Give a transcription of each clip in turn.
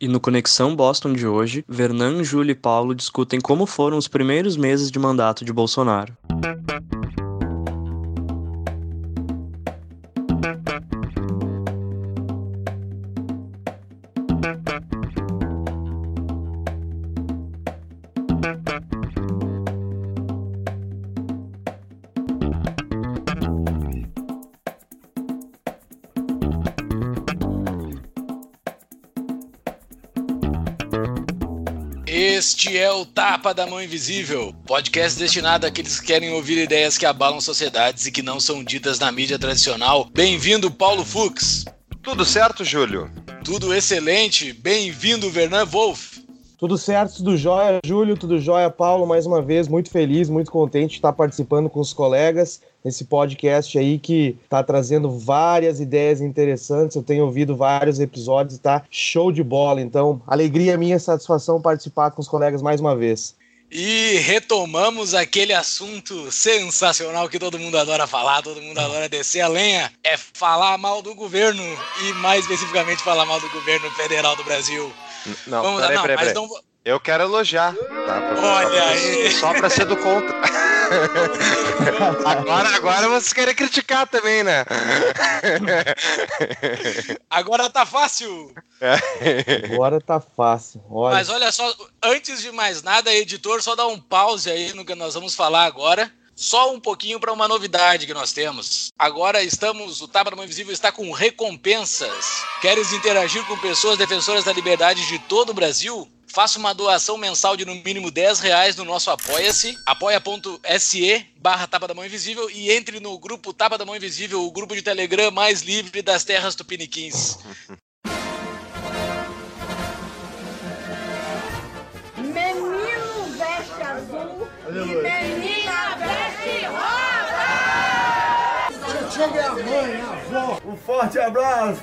E no Conexão Boston de hoje, Vernan, Júlio e Paulo discutem como foram os primeiros meses de mandato de Bolsonaro. Este é o Tapa da Mão Invisível, podcast destinado àqueles que querem ouvir ideias que abalam sociedades e que não são ditas na mídia tradicional. Bem-vindo, Paulo Fux. Tudo certo, Júlio? Tudo excelente. Bem-vindo, Vernan Wolf. Tudo certo, tudo jóia, Júlio, tudo jóia, Paulo, mais uma vez, muito feliz, muito contente de estar participando com os colegas nesse podcast aí que está trazendo várias ideias interessantes. Eu tenho ouvido vários episódios e tá show de bola. Então, alegria minha, satisfação participar com os colegas mais uma vez. E retomamos aquele assunto sensacional que todo mundo adora falar, todo mundo adora descer a lenha, é falar mal do governo e mais especificamente falar mal do governo federal do Brasil. Não, Vamos peraí, lá, não, peraí, peraí. Não... Eu quero elogiar. Tá? Pra, Olha aí. Só pra ser do contra. agora, agora vocês querem criticar também, né? agora tá fácil. Agora tá fácil. Olha. Mas olha só, antes de mais nada, editor, só dá um pause aí no que nós vamos falar agora. Só um pouquinho para uma novidade que nós temos. Agora estamos, o Tapa da Mão Invisível está com recompensas. Queres interagir com pessoas defensoras da liberdade de todo o Brasil? Faça uma doação mensal de no mínimo 10 reais no nosso Apoia-se, apoia.se barra Tapa da Mão Invisível e entre no grupo Tapa da Mão Invisível, o grupo de Telegram mais livre das terras tupiniquins. Menino veste azul e menina veste rosa! Chega a mãe, a avó, um forte abraço!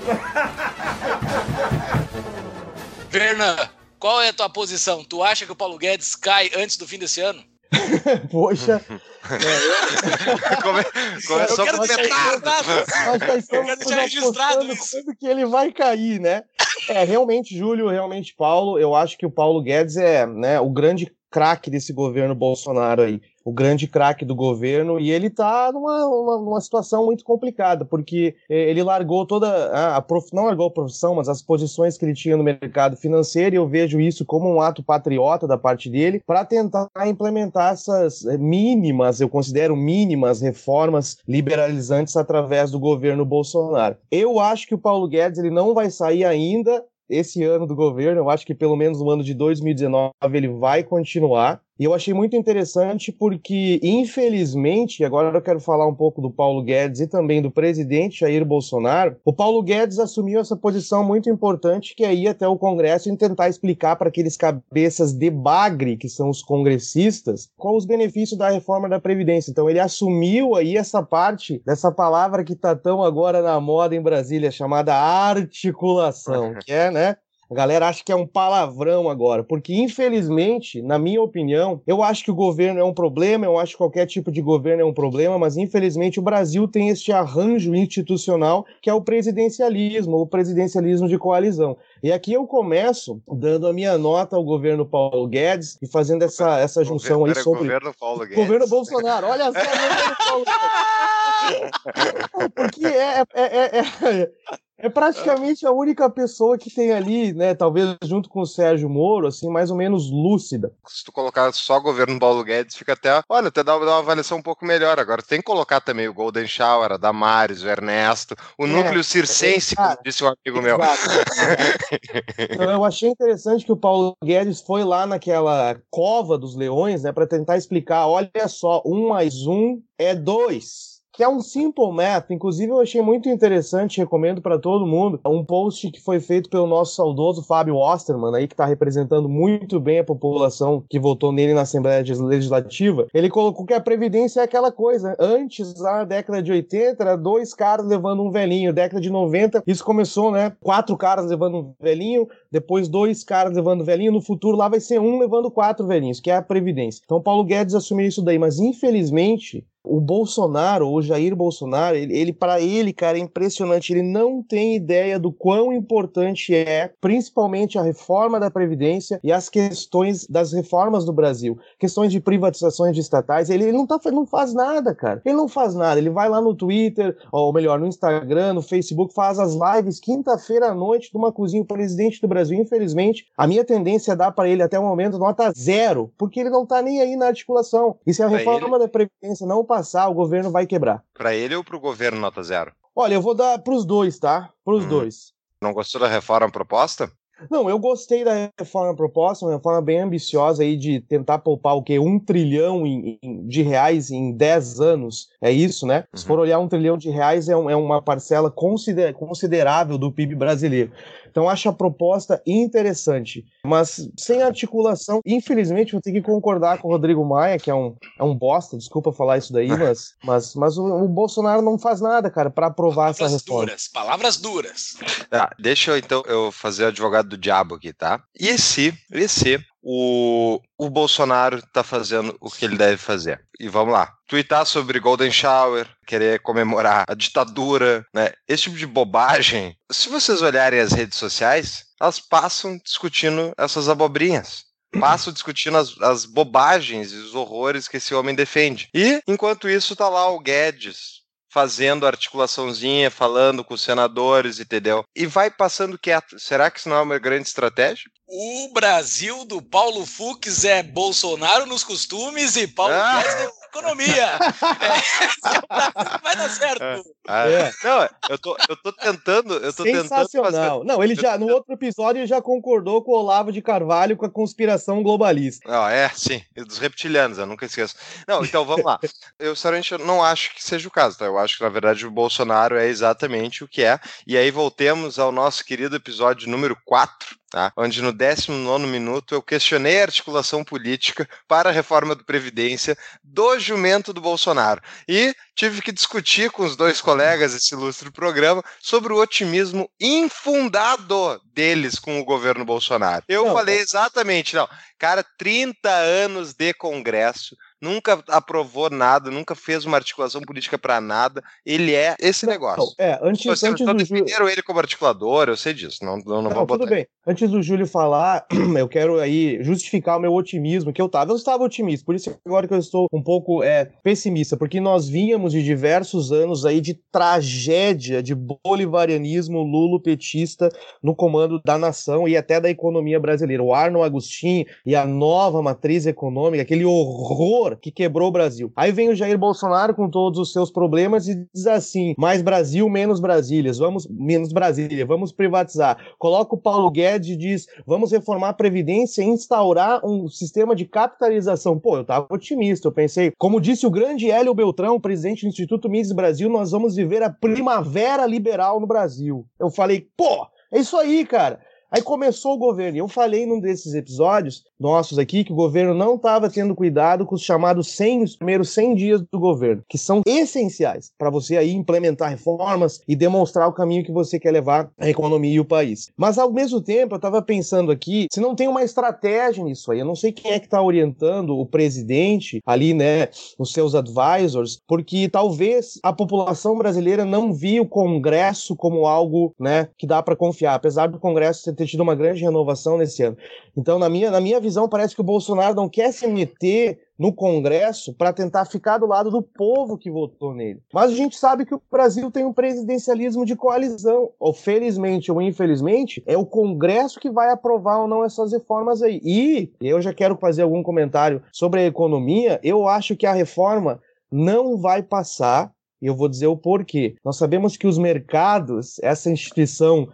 Verna, qual é a tua posição? Tu acha que o Paulo Guedes cai antes do fim desse ano? Poxa. Come, começou com registrado. Nós já estamos registrado isso. que ele vai cair, né? É, realmente, Júlio, realmente, Paulo, eu acho que o Paulo Guedes é né, o grande craque desse governo Bolsonaro aí o grande craque do governo, e ele está numa, uma, situação muito complicada, porque é, ele largou toda a, a prof, não largou a profissão, mas as posições que ele tinha no mercado financeiro, e eu vejo isso como um ato patriota da parte dele, para tentar implementar essas é, mínimas, eu considero mínimas reformas liberalizantes através do governo Bolsonaro. Eu acho que o Paulo Guedes ele não vai sair ainda esse ano do governo, eu acho que pelo menos no ano de 2019 ele vai continuar. E eu achei muito interessante porque, infelizmente, agora eu quero falar um pouco do Paulo Guedes e também do presidente Jair Bolsonaro. O Paulo Guedes assumiu essa posição muito importante que é ir até o Congresso e tentar explicar para aqueles cabeças de bagre, que são os congressistas, qual os benefícios da reforma da Previdência. Então ele assumiu aí essa parte dessa palavra que está tão agora na moda em Brasília, chamada articulação, que é, né? A galera acha que é um palavrão agora, porque infelizmente, na minha opinião, eu acho que o governo é um problema, eu acho que qualquer tipo de governo é um problema, mas infelizmente o Brasil tem este arranjo institucional que é o presidencialismo, o presidencialismo de coalizão. E aqui eu começo dando a minha nota ao governo Paulo Guedes e fazendo essa, essa junção aí sobre. Governo Paulo Guedes. Governo Bolsonaro, olha só, governo Paulo Guedes. Porque é, é, é, é, é praticamente a única pessoa que tem ali, né, talvez junto com o Sérgio Moro, assim, mais ou menos lúcida. Se tu colocar só o governo Paulo Guedes, fica até, olha, até dá, dá uma avaliação um pouco melhor. Agora tem que colocar também o Golden Shower, a Damares, o Ernesto, o é, núcleo circense, é, como disse um amigo meu. então, eu achei interessante que o Paulo Guedes foi lá naquela cova dos leões, né, para tentar explicar, olha só, um mais um é dois que é um simple math. Inclusive, eu achei muito interessante, recomendo para todo mundo, um post que foi feito pelo nosso saudoso Fábio Osterman, aí, que está representando muito bem a população que votou nele na Assembleia Legislativa. Ele colocou que a Previdência é aquela coisa. Antes, na década de 80, era dois caras levando um velhinho. Década de 90, isso começou, né? Quatro caras levando um velhinho, depois dois caras levando um velhinho. No futuro, lá vai ser um levando quatro velhinhos, que é a Previdência. Então, Paulo Guedes assumiu isso daí, mas infelizmente O Bolsonaro, o Jair Bolsonaro, ele, ele para ele, cara, é impressionante. Ele não tem ideia do quão importante é, principalmente a reforma da Previdência e as questões das reformas do Brasil. Questões de privatizações de estatais. Ele, ele não, tá, não faz nada, cara. Ele não faz nada. Ele vai lá no Twitter, ou melhor, no Instagram, no Facebook, faz as lives quinta-feira à noite de uma cozinha. O presidente do Brasil, infelizmente, a minha tendência é dar para ele até o momento nota zero, porque ele não tá nem aí na articulação. E se a reforma ele... da Previdência não passar, o governo vai quebrar. Para ele ou para o governo nota zero? Olha, eu vou dar para os dois, tá? Para os hum. dois. Não gostou da reforma proposta? Não, eu gostei da reforma proposta, uma reforma bem ambiciosa aí de tentar poupar o quê? Um trilhão em, em, de reais em 10 anos. É isso, né? Uhum. Se for olhar um trilhão de reais, é, um, é uma parcela consider, considerável do PIB brasileiro. Então acho a proposta interessante, mas sem articulação. Infelizmente, vou ter que concordar com o Rodrigo Maia, que é um, é um bosta, desculpa falar isso daí, mas, mas, mas o, o Bolsonaro não faz nada, cara, para aprovar palavras essa reforma. Duras, palavras duras. Tá, deixa eu então eu fazer o advogado do diabo aqui, tá? E se, e se o, o Bolsonaro tá fazendo o que ele deve fazer. E vamos lá. Tweetar sobre Golden Shower, querer comemorar a ditadura, né? Esse tipo de bobagem. Se vocês olharem as redes sociais, elas passam discutindo essas abobrinhas passam discutindo as, as, bobagens e os horrores que esse homem defende. E, enquanto isso, tá lá o Guedes fazendo articulaçãozinha, falando com os senadores, entendeu? E vai passando quieto. Será que isso não é uma grande estratégia? O Brasil do Paulo Fux é Bolsonaro nos costumes e Paulo ah. Guedes economia. É, vai dar certo. É. Ah, é. Não, eu tô, eu tô tentando. Eu tô Sensacional. tentando fazer... Não, ele já, no outro episódio, ele já concordou com o Olavo de Carvalho com a conspiração globalista. Não, é, sim. Dos reptilianos, eu nunca esqueço. Não, então vamos lá. Eu, sinceramente, não acho que seja o caso, tá? Eu acho que, na verdade, o Bolsonaro é exatamente o que é. E aí voltemos ao nosso querido episódio número 4, Tá? onde no 19 minuto eu questionei a articulação política para a reforma da Previdência do jumento do Bolsonaro. E tive que discutir com os dois colegas esse ilustre programa sobre o otimismo infundado deles com o governo Bolsonaro. Eu não, falei exatamente, não, cara, 30 anos de Congresso, nunca aprovou nada, nunca fez uma articulação política para nada. Ele é esse negócio. é, antes, Você, antes do Júlio... ele como articulador, eu sei disso. Não, não, não, vou botar. Tudo bem. Antes do Júlio falar, eu quero aí justificar o meu otimismo, que eu estava. Eu estava otimista, por isso agora que eu estou um pouco é, pessimista, porque nós vínhamos de diversos anos aí de tragédia de bolivarianismo lulo-petista no comando da nação e até da economia brasileira. O Arno Agostinho e a nova matriz econômica, aquele horror que quebrou o Brasil. Aí vem o Jair Bolsonaro com todos os seus problemas e diz assim: mais Brasil, menos Brasília, vamos menos Brasília, vamos privatizar. Coloca o Paulo Guedes e diz: vamos reformar a previdência e instaurar um sistema de capitalização. Pô, eu tava otimista, eu pensei, como disse o grande Hélio Beltrão, presidente do Instituto Mises Brasil, nós vamos viver a primavera liberal no Brasil. Eu falei, pô, é isso aí, cara. Aí começou o governo. Eu falei num desses episódios nossos aqui que o governo não estava tendo cuidado com os chamados 100, os primeiros 100 dias do governo, que são essenciais para você aí implementar reformas e demonstrar o caminho que você quer levar a economia e o país. Mas ao mesmo tempo, eu estava pensando aqui, se não tem uma estratégia nisso aí, eu não sei quem é que está orientando o presidente ali, né, os seus advisors, porque talvez a população brasileira não viu o Congresso como algo, né, que dá para confiar, apesar do Congresso ter tido uma grande renovação nesse ano. Então, na minha, na minha visão, parece que o Bolsonaro não quer se meter no Congresso para tentar ficar do lado do povo que votou nele. Mas a gente sabe que o Brasil tem um presidencialismo de coalizão. Ou felizmente ou infelizmente, é o Congresso que vai aprovar ou não essas reformas aí. E eu já quero fazer algum comentário sobre a economia. Eu acho que a reforma não vai passar. E eu vou dizer o porquê. Nós sabemos que os mercados, essa instituição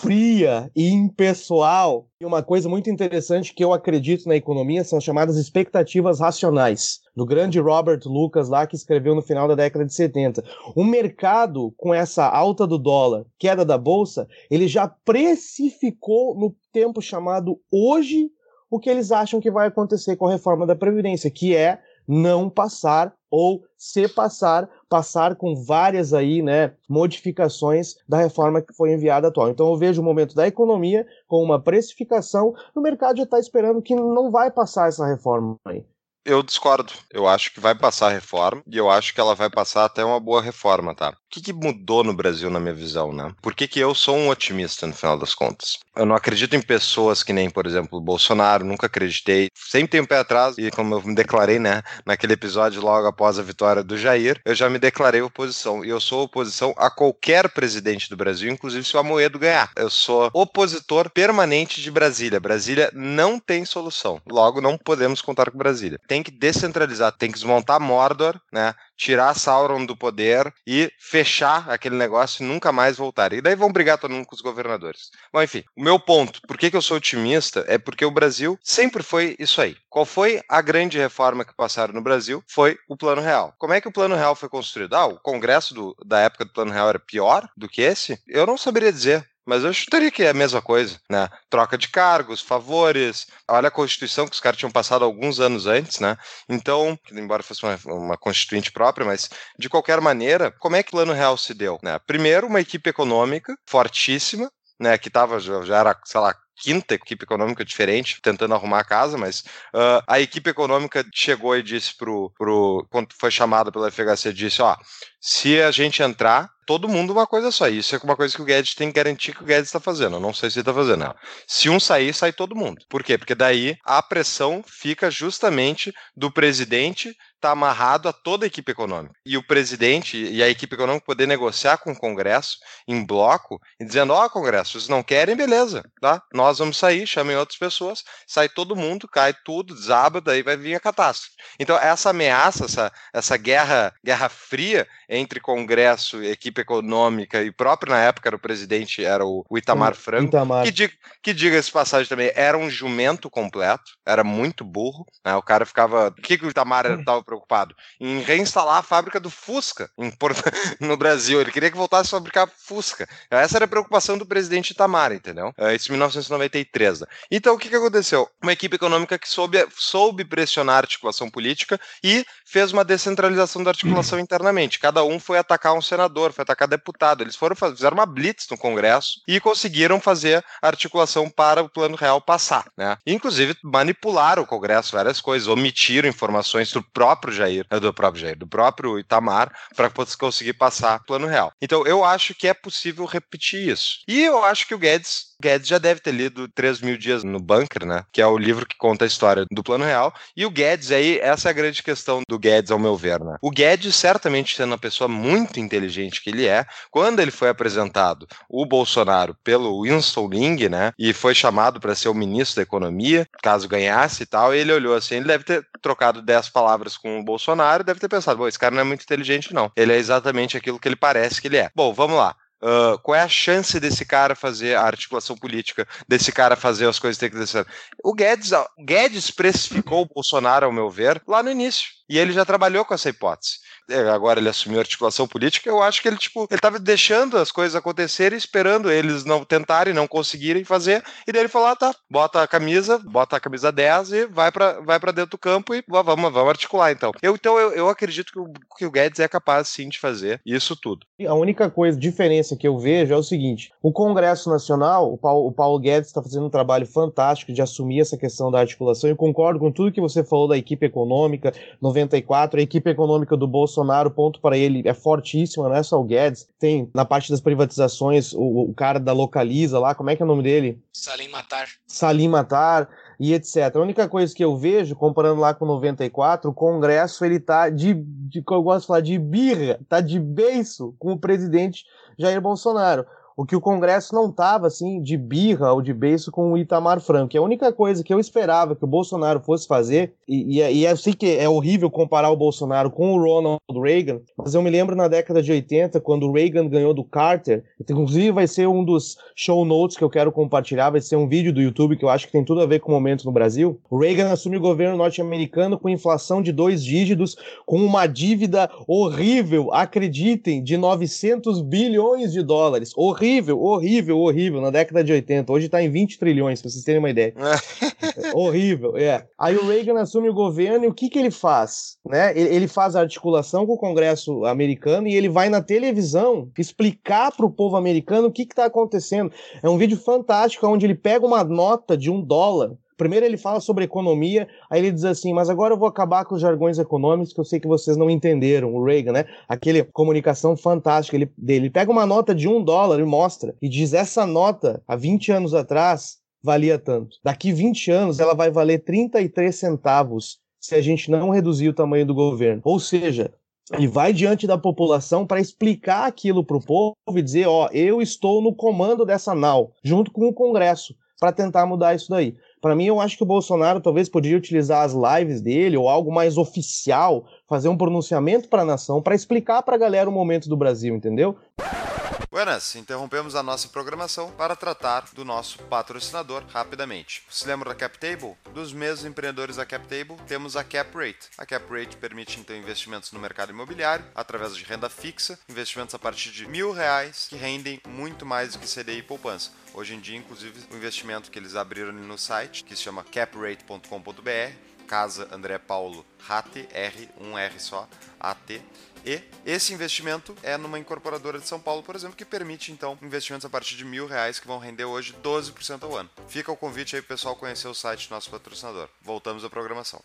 Fria e impessoal. E uma coisa muito interessante que eu acredito na economia são chamadas expectativas racionais, do grande Robert Lucas lá que escreveu no final da década de 70. O mercado, com essa alta do dólar, queda da bolsa, ele já precificou no tempo chamado hoje o que eles acham que vai acontecer com a reforma da Previdência, que é não passar ou se passar, passar com várias aí, né, modificações da reforma que foi enviada atual. Então eu vejo o momento da economia com uma precificação, o mercado já está esperando que não vai passar essa reforma aí. Eu discordo. Eu acho que vai passar a reforma e eu acho que ela vai passar até uma boa reforma, tá? O que, que mudou no Brasil, na minha visão, né? Por que, que eu sou um otimista no final das contas? Eu não acredito em pessoas que nem, por exemplo, o Bolsonaro, nunca acreditei. Sempre tenho um pé atrás e, como eu me declarei, né, naquele episódio logo após a vitória do Jair, eu já me declarei oposição. E eu sou oposição a qualquer presidente do Brasil, inclusive se o Amoedo ganhar. Eu sou opositor permanente de Brasília. Brasília não tem solução. Logo, não podemos contar com Brasília. Tem que descentralizar, tem que desmontar Mordor, né? tirar Sauron do poder e fechar aquele negócio e nunca mais voltar. E daí vão brigar todo mundo com os governadores. Bom, enfim, o meu ponto, por que, que eu sou otimista, é porque o Brasil sempre foi isso aí. Qual foi a grande reforma que passaram no Brasil? Foi o Plano Real. Como é que o Plano Real foi construído? Ah, o Congresso do, da época do Plano Real era pior do que esse? Eu não saberia dizer. Mas eu chutaria que é a mesma coisa, né? Troca de cargos, favores. Olha a Constituição que os caras tinham passado alguns anos antes, né? Então, embora fosse uma, uma constituinte própria, mas de qualquer maneira, como é que o Plano Real se deu? Né? Primeiro, uma equipe econômica fortíssima, né? Que tava, já, era, sei lá, quinta equipe econômica diferente, tentando arrumar a casa, mas uh, a equipe econômica chegou e disse pro, pro quando foi chamada pela FHC, disse, ó, se a gente entrar, todo mundo uma coisa só. Isso é uma coisa que o Guedes tem que garantir que o Guedes está fazendo. Eu não sei se ele está fazendo. Não. Se um sair, sai todo mundo. Por quê? Porque daí a pressão fica justamente do presidente está amarrado a toda a equipe econômica. E o presidente e a equipe econômica poder negociar com o Congresso em bloco e dizendo: Ó, oh, Congresso, vocês não querem, beleza, tá? Nós vamos sair, chamem outras pessoas, sai todo mundo, cai tudo, desaba, daí vai vir a catástrofe. Então, essa ameaça, essa, essa guerra, guerra fria entre Congresso, equipe econômica e próprio na época era o presidente, era o, o Itamar Franco, Itamar. que, que diga-se passagem também, era um jumento completo, era muito burro, né? O cara ficava. O que, que o Itamar estava preocupado? Em reinstalar a fábrica do Fusca no Brasil. Ele queria que voltasse a fabricar Fusca. Essa era a preocupação do presidente Itamar, entendeu? É, isso em 1993. Né? Então, o que, que aconteceu? Uma equipe econômica que soube, soube pressionar a articulação política e fez uma descentralização da articulação internamente. Cada um foi atacar um senador, foi atacar deputado. Eles foram fizeram uma blitz no Congresso e conseguiram fazer a articulação para o plano real passar, né? Inclusive manipularam o Congresso várias coisas, omitiram informações do próprio Jair, eh, do próprio Jair, do próprio Itamar para conseguir passar plano real. Então eu acho que é possível repetir isso. E eu acho que o Guedes Guedes já deve ter lido 3 mil dias no bunker, né? Que é o livro que conta a história do plano real. E o Guedes aí, essa é a grande questão do Guedes, ao meu ver, né? O Guedes, certamente sendo uma pessoa muito inteligente que ele é, quando ele foi apresentado o Bolsonaro pelo Winston Ling, né? E foi chamado para ser o ministro da Economia, caso ganhasse e tal, ele olhou assim, ele deve ter trocado 10 palavras com o Bolsonaro, deve ter pensado, bom, esse cara não é muito inteligente, não. Ele é exatamente aquilo que ele parece que ele é. Bom, vamos lá. Uh, qual é a chance desse cara fazer a articulação política, desse cara fazer as coisas que tem que acontecer? O Guedes, Guedes precificou o Bolsonaro, ao meu ver, lá no início. E ele já trabalhou com essa hipótese. É, agora ele assumiu articulação política, eu acho que ele, tipo, ele tava deixando as coisas acontecerem, esperando eles não tentarem, não conseguirem fazer, e daí ele falou, ah, tá, bota a camisa, bota a camisa 10 e vai para vai dentro do campo e vamos, vamos articular, então. Eu, então, eu, eu acredito que o, que o Guedes é capaz, sim, de fazer isso tudo. A única coisa, diferença que eu vejo é o seguinte, o Congresso Nacional, o Paulo, o Paulo Guedes está fazendo um trabalho fantástico de assumir essa questão da articulação, e concordo com tudo que você falou da equipe econômica, 94, a equipe econômica do Bolsonaro ponto para ele é fortíssimo, não é só o Guedes. Tem na parte das privatizações o, o cara da Localiza lá, como é que é o nome dele? Salim Matar. Salim Matar e etc. A única coisa que eu vejo, comparando lá com 94, o Congresso ele tá de, de eu gosto de falar, de birra, tá de beiço com o presidente Jair Bolsonaro o que o Congresso não estava assim de birra ou de beiço com o Itamar Franco. E a única coisa que eu esperava que o Bolsonaro fosse fazer, e, e, e eu sei que é horrível comparar o Bolsonaro com o Ronald Reagan, mas eu me lembro na década de 80, quando o Reagan ganhou do Carter, inclusive vai ser um dos show notes que eu quero compartilhar, vai ser um vídeo do YouTube que eu acho que tem tudo a ver com o momento no Brasil. O Reagan assume o governo norte-americano com inflação de dois dígitos, com uma dívida horrível, acreditem, de 900 bilhões de dólares. Horrível horrível, horrível, horrível, na década de 80. Hoje tá em 20 trilhões, pra vocês terem uma ideia. horrível, é. Aí o Reagan assume o governo e o que que ele faz? Né? Ele faz a articulação com o Congresso americano e ele vai na televisão explicar pro povo americano o que que tá acontecendo. É um vídeo fantástico onde ele pega uma nota de um dólar Primeiro ele fala sobre economia, aí ele diz assim, mas agora eu vou acabar com os jargões econômicos que eu sei que vocês não entenderam. O Reagan, né? Aquele comunicação fantástica ele, dele. Ele pega uma nota de um dólar e mostra, e diz, essa nota, há 20 anos atrás, valia tanto. Daqui 20 anos ela vai valer 33 centavos se a gente não reduzir o tamanho do governo. Ou seja, ele vai diante da população para explicar aquilo para o povo e dizer: ó, eu estou no comando dessa nau, junto com o Congresso, para tentar mudar isso daí. Para mim, eu acho que o Bolsonaro talvez poderia utilizar as lives dele ou algo mais oficial, fazer um pronunciamento para a nação, para explicar para a galera o momento do Brasil, entendeu? Buenas, interrompemos a nossa programação para tratar do nosso patrocinador rapidamente. Se lembra da CapTable? Dos mesmos empreendedores da CapTable, temos a CapRate. A CapRate permite então investimentos no mercado imobiliário através de renda fixa, investimentos a partir de mil reais que rendem muito mais do que CDI e poupança. Hoje em dia, inclusive, o investimento que eles abriram no site, que se chama caprate.com.br, Casa André Paulo RAT, R, um R só, AT, e esse investimento é numa incorporadora de São Paulo, por exemplo, que permite então investimentos a partir de mil reais que vão render hoje 12% ao ano. Fica o convite aí pessoal conhecer o site do nosso patrocinador. Voltamos à programação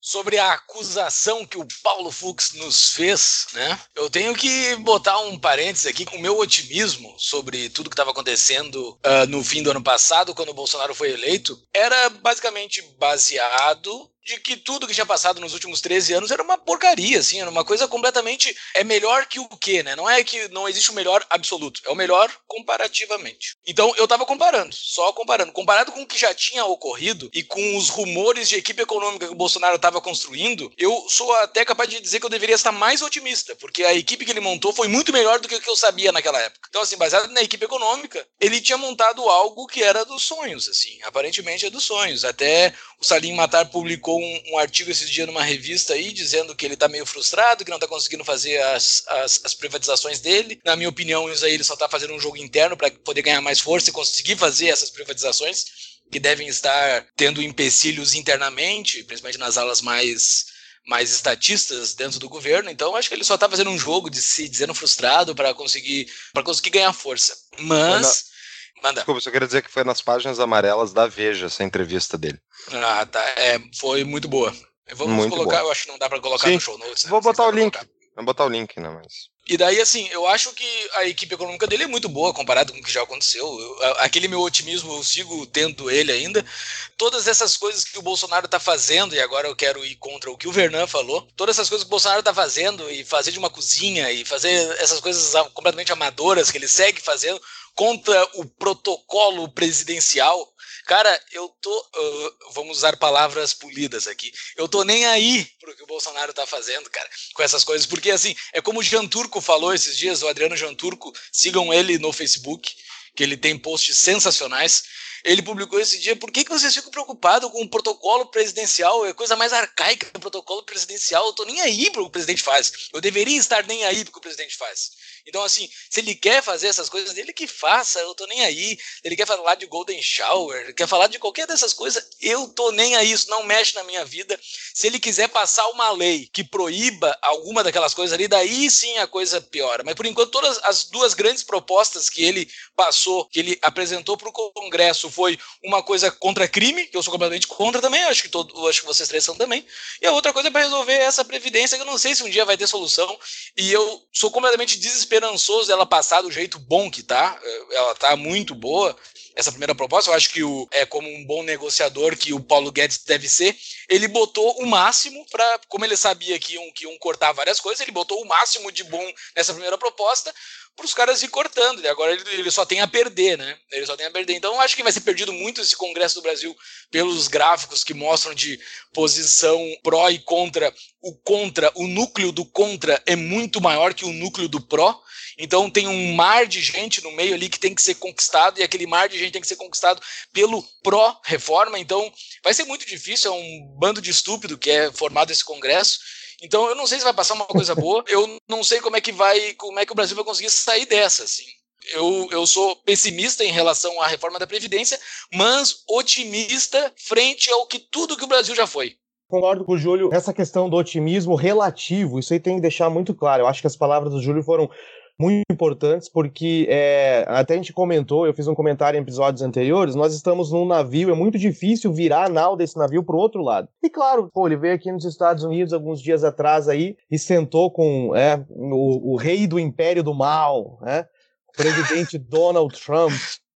sobre a acusação que o Paulo Fux nos fez, né? Eu tenho que botar um parênteses aqui o meu otimismo sobre tudo que estava acontecendo uh, no fim do ano passado, quando o Bolsonaro foi eleito, era basicamente baseado de que tudo que tinha passado nos últimos 13 anos era uma porcaria, assim, era uma coisa completamente. É melhor que o quê, né? Não é que não existe o melhor absoluto, é o melhor comparativamente. Então eu tava comparando, só comparando. Comparado com o que já tinha ocorrido e com os rumores de equipe econômica que o Bolsonaro estava construindo, eu sou até capaz de dizer que eu deveria estar mais otimista, porque a equipe que ele montou foi muito melhor do que o que eu sabia naquela época. Então, assim, baseado na equipe econômica, ele tinha montado algo que era dos sonhos, assim, aparentemente é dos sonhos. Até o Salim Matar publicou um, um, artigo esses dias numa revista aí, dizendo que ele está meio frustrado, que não está conseguindo fazer as, as, as, privatizações dele. Na minha opinião, isso aí ele só está fazendo um jogo interno para poder ganhar mais força e conseguir fazer essas privatizações, que devem estar tendo empecilhos internamente, principalmente nas alas mais mais estatistas dentro do governo, então acho que ele só está fazendo um jogo de se dizendo frustrado para conseguir para conseguir ganhar força. Mas Manda. Desculpa, só queria dizer que foi nas páginas amarelas da Veja essa entrevista dele. Ah, tá. É, foi muito boa. Vamos muito colocar, boa. eu acho que não dá para colocar Sim. no show notes. Né? Vou botar o link. Vou botar o link, né, mas... E daí, assim, eu acho que a equipe econômica dele é muito boa comparado com o que já aconteceu. Eu, aquele meu otimismo, eu sigo tendo ele ainda. Todas essas coisas que o Bolsonaro está fazendo, e agora eu quero ir contra o que o Vernan falou, todas essas coisas que o Bolsonaro está fazendo, e fazer de uma cozinha, e fazer essas coisas completamente amadoras que ele segue fazendo, contra o protocolo presidencial. Cara, eu tô. Uh, vamos usar palavras polidas aqui. Eu tô nem aí pro que o Bolsonaro tá fazendo, cara, com essas coisas. Porque, assim, é como o Jean Turco falou esses dias, o Adriano Jean Turco, sigam ele no Facebook, que ele tem posts sensacionais. Ele publicou esse dia, por que, que vocês ficam preocupados com o protocolo presidencial? É coisa mais arcaica protocolo presidencial. Eu tô nem aí pro que o presidente faz. Eu deveria estar nem aí pro que o presidente faz. Então, assim, se ele quer fazer essas coisas, ele que faça, eu tô nem aí. Ele quer falar de Golden Shower, quer falar de qualquer dessas coisas, eu tô nem aí, isso não mexe na minha vida. Se ele quiser passar uma lei que proíba alguma daquelas coisas ali, daí sim a coisa piora. Mas por enquanto, todas as duas grandes propostas que ele passou, que ele apresentou para o Congresso, foi uma coisa contra crime, que eu sou completamente contra também, acho que, todo, acho que vocês três são também, e a outra coisa é para resolver essa previdência, que eu não sei se um dia vai ter solução, e eu sou completamente desesperado esperançoso dela passar do jeito bom que tá. Ela tá muito boa. Essa primeira proposta, eu acho que o, é como um bom negociador que o Paulo Guedes deve ser. Ele botou o máximo para, como ele sabia que iam, que iam cortar várias coisas, ele botou o máximo de bom nessa primeira proposta para os caras ir cortando. E agora ele, ele, só tem a perder, né? Ele só tem a perder. Então, eu acho que vai ser perdido muito esse Congresso do Brasil pelos gráficos que mostram de posição pró e contra. O contra, o núcleo do contra é muito maior que o núcleo do pró. Então tem um mar de gente no meio ali que tem que ser conquistado, e aquele mar de gente tem que ser conquistado pelo pró-reforma. Então vai ser muito difícil, é um bando de estúpido que é formado esse Congresso. Então eu não sei se vai passar uma coisa boa, eu não sei como é que vai, como é que o Brasil vai conseguir sair dessa, assim. Eu, eu sou pessimista em relação à reforma da Previdência, mas otimista frente ao que tudo que o Brasil já foi. Concordo com o Júlio, essa questão do otimismo relativo, isso aí tem que deixar muito claro. Eu acho que as palavras do Júlio foram muito importantes, porque é, até a gente comentou, eu fiz um comentário em episódios anteriores, nós estamos num navio, é muito difícil virar a nau desse navio para o outro lado. E claro, pô, ele veio aqui nos Estados Unidos alguns dias atrás aí e sentou com é, o, o rei do império do mal, né? o presidente Donald Trump.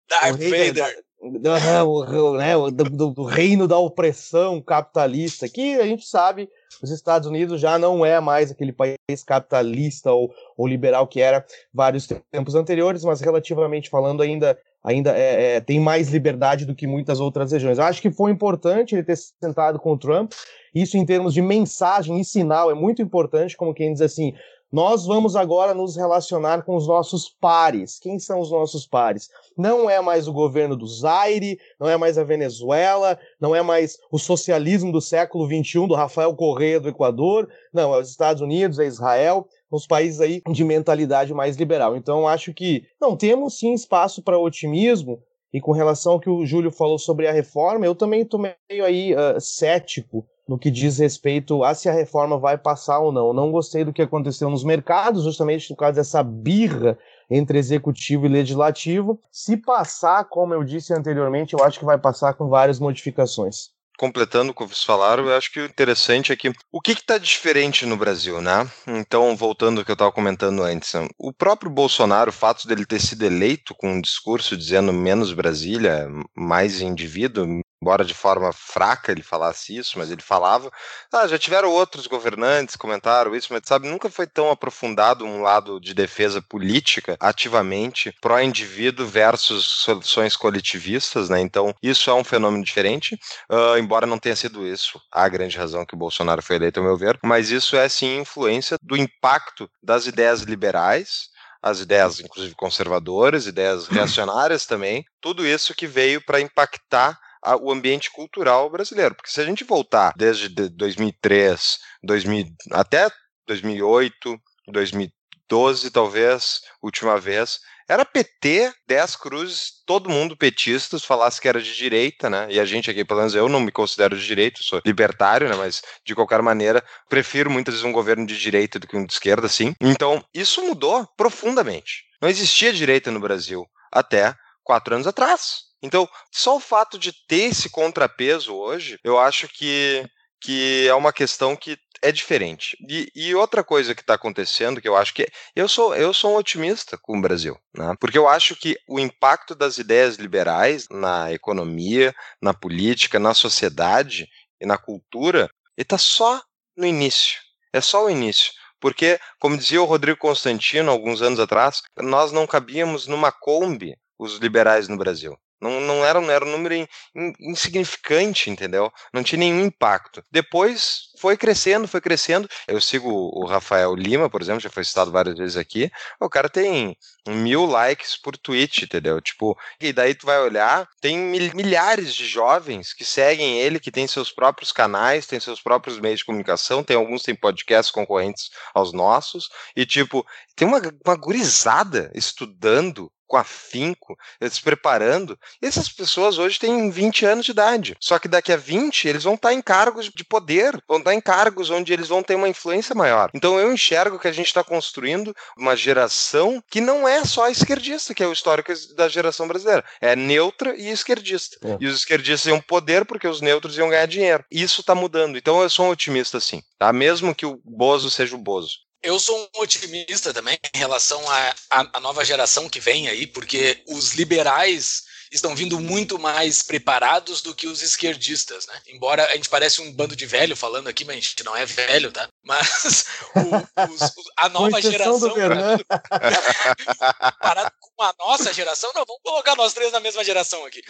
Darth Vader. Da, o, né, do, do, reino da opressão capitalista, que a gente sabe, os Estados Unidos já não é mais aquele país capitalista ou, ou liberal que era vários tempos anteriores, mas relativamente falando ainda ainda é, é, tem mais liberdade do que muitas outras regiões. Eu acho que foi importante ele ter sentado com o Trump. Isso em termos de mensagem e sinal é muito importante, como quem diz assim, nós vamos agora nos relacionar com os nossos pares. Quem são os nossos pares? Não é mais o governo do Zaire, não é mais a Venezuela, não é mais o socialismo do século XXI do Rafael Correia do Equador, não, é os Estados Unidos, é Israel, os países aí de mentalidade mais liberal. Então, acho que não temos sim espaço para otimismo. E com relação ao que o Júlio falou sobre a reforma, eu também estou meio aí uh, cético no que diz respeito a se a reforma vai passar ou não. Não gostei do que aconteceu nos mercados, justamente por causa dessa birra entre executivo e legislativo. Se passar, como eu disse anteriormente, eu acho que vai passar com várias modificações completando o que vocês falaram, eu acho que o interessante é que o que está diferente no Brasil, né? Então, voltando ao que eu estava comentando antes, o próprio Bolsonaro, o fato dele ter sido eleito com um discurso dizendo menos Brasília, mais indivíduo, embora de forma fraca ele falasse isso, mas ele falava. Ah, já tiveram outros governantes comentaram isso, mas sabe, nunca foi tão aprofundado um lado de defesa política ativamente pró-indivíduo versus soluções coletivistas, né? Então, isso é um fenômeno diferente, uh, embora não tenha sido isso a grande razão que Bolsonaro foi eleito, ao meu ver, mas isso é sim influência do impacto das ideias liberais as ideias, inclusive conservadoras, ideias reacionárias também, tudo isso que veio para impactar a, o ambiente cultural brasileiro. Porque se a gente voltar desde 2003, 2000, até 2008, 2012, talvez, última vez, era PT, 10 cruzes, todo mundo petistas, falasse que era de direita, né? E a gente aqui, pelo menos eu não me considero de direita, sou libertário, né? Mas de qualquer maneira, prefiro muitas vezes um governo de direita do que um de esquerda, sim. Então, isso mudou profundamente. Não existia direita no Brasil até quatro anos atrás. Então, só o fato de ter esse contrapeso hoje, eu acho que, que é uma questão que é diferente. E, e outra coisa que está acontecendo, que eu acho que. Eu sou, eu sou um otimista com o Brasil, né? porque eu acho que o impacto das ideias liberais na economia, na política, na sociedade e na cultura, está só no início. É só o início. Porque, como dizia o Rodrigo Constantino alguns anos atrás, nós não cabíamos numa Kombi, os liberais no Brasil. Não, não, era, não era um número in, in, insignificante, entendeu? Não tinha nenhum impacto. Depois foi crescendo, foi crescendo. Eu sigo o Rafael Lima, por exemplo, já foi citado várias vezes aqui. O cara tem mil likes por tweet, entendeu? Tipo, e daí tu vai olhar, tem milhares de jovens que seguem ele, que tem seus próprios canais, tem seus próprios meios de comunicação, tem alguns tem podcasts concorrentes aos nossos, e tipo, tem uma, uma gurizada estudando com afinco, se preparando. Essas pessoas hoje têm 20 anos de idade. Só que daqui a 20 eles vão estar em cargos de poder, vão estar em cargos onde eles vão ter uma influência maior. Então eu enxergo que a gente está construindo uma geração que não é só esquerdista, que é o histórico da geração brasileira. É neutra e esquerdista. É. E os esquerdistas iam poder porque os neutros iam ganhar dinheiro. Isso está mudando. Então eu sou um otimista sim, tá? Mesmo que o Bozo seja o Bozo. Eu sou um otimista também em relação à nova geração que vem aí, porque os liberais estão vindo muito mais preparados do que os esquerdistas, né? Embora a gente pareça um bando de velho falando aqui, mas a gente não é velho, tá? Mas o, os, a nova geração. Comparado com a nossa geração, não, vamos colocar nós três na mesma geração aqui.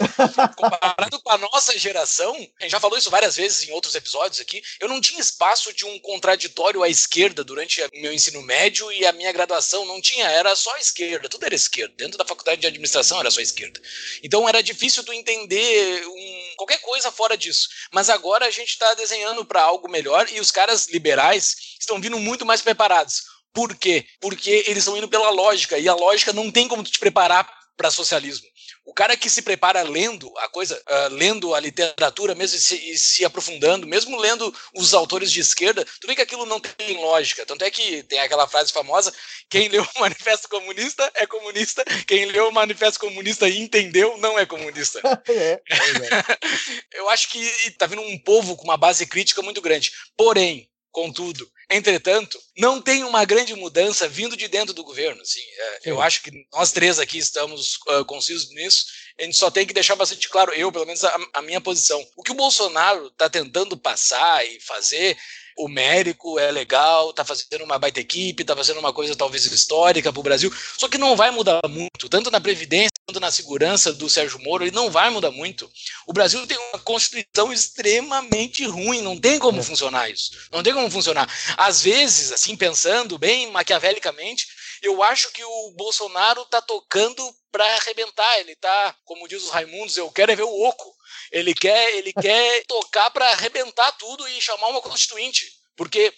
Comparado com a nossa geração, a gente já falou isso várias vezes em outros episódios aqui, eu não tinha espaço de um contraditório à esquerda durante o meu ensino médio e a minha graduação, não tinha, era só esquerda, tudo era esquerda. Dentro da faculdade de administração era só esquerda. Então era difícil tu entender um, qualquer coisa fora disso. Mas agora a gente está desenhando para algo melhor e os caras liberais estão vindo muito mais preparados. Por quê? Porque eles estão indo pela lógica, e a lógica não tem como te preparar para socialismo. O cara que se prepara lendo a coisa, uh, lendo a literatura mesmo e se, e se, aprofundando, mesmo lendo os autores de esquerda, tu vê que aquilo não tem lógica. Tanto é que tem aquela frase famosa: quem leu o Manifesto Comunista é comunista, quem leu o Manifesto Comunista e entendeu não é comunista. é, é. Eu acho que tá vindo um povo com uma base crítica muito grande. Porém, Contudo, entretanto, não tem uma grande mudança vindo de dentro do governo. Assim, eu acho que nós três aqui estamos uh, concisos nisso. A gente só tem que deixar bastante claro, eu, pelo menos, a, a minha posição. O que o Bolsonaro está tentando passar e fazer o Mérico é legal, tá fazendo uma baita equipe, tá fazendo uma coisa talvez histórica para o Brasil, só que não vai mudar muito, tanto na Previdência na segurança do Sérgio Moro, ele não vai mudar muito. O Brasil tem uma Constituição extremamente ruim, não tem como é. funcionar isso, não tem como funcionar. Às vezes, assim, pensando bem maquiavelicamente, eu acho que o Bolsonaro tá tocando para arrebentar, ele tá, como diz os Raimundos, eu quero é ver o oco. Ele quer, ele quer tocar para arrebentar tudo e chamar uma constituinte, porque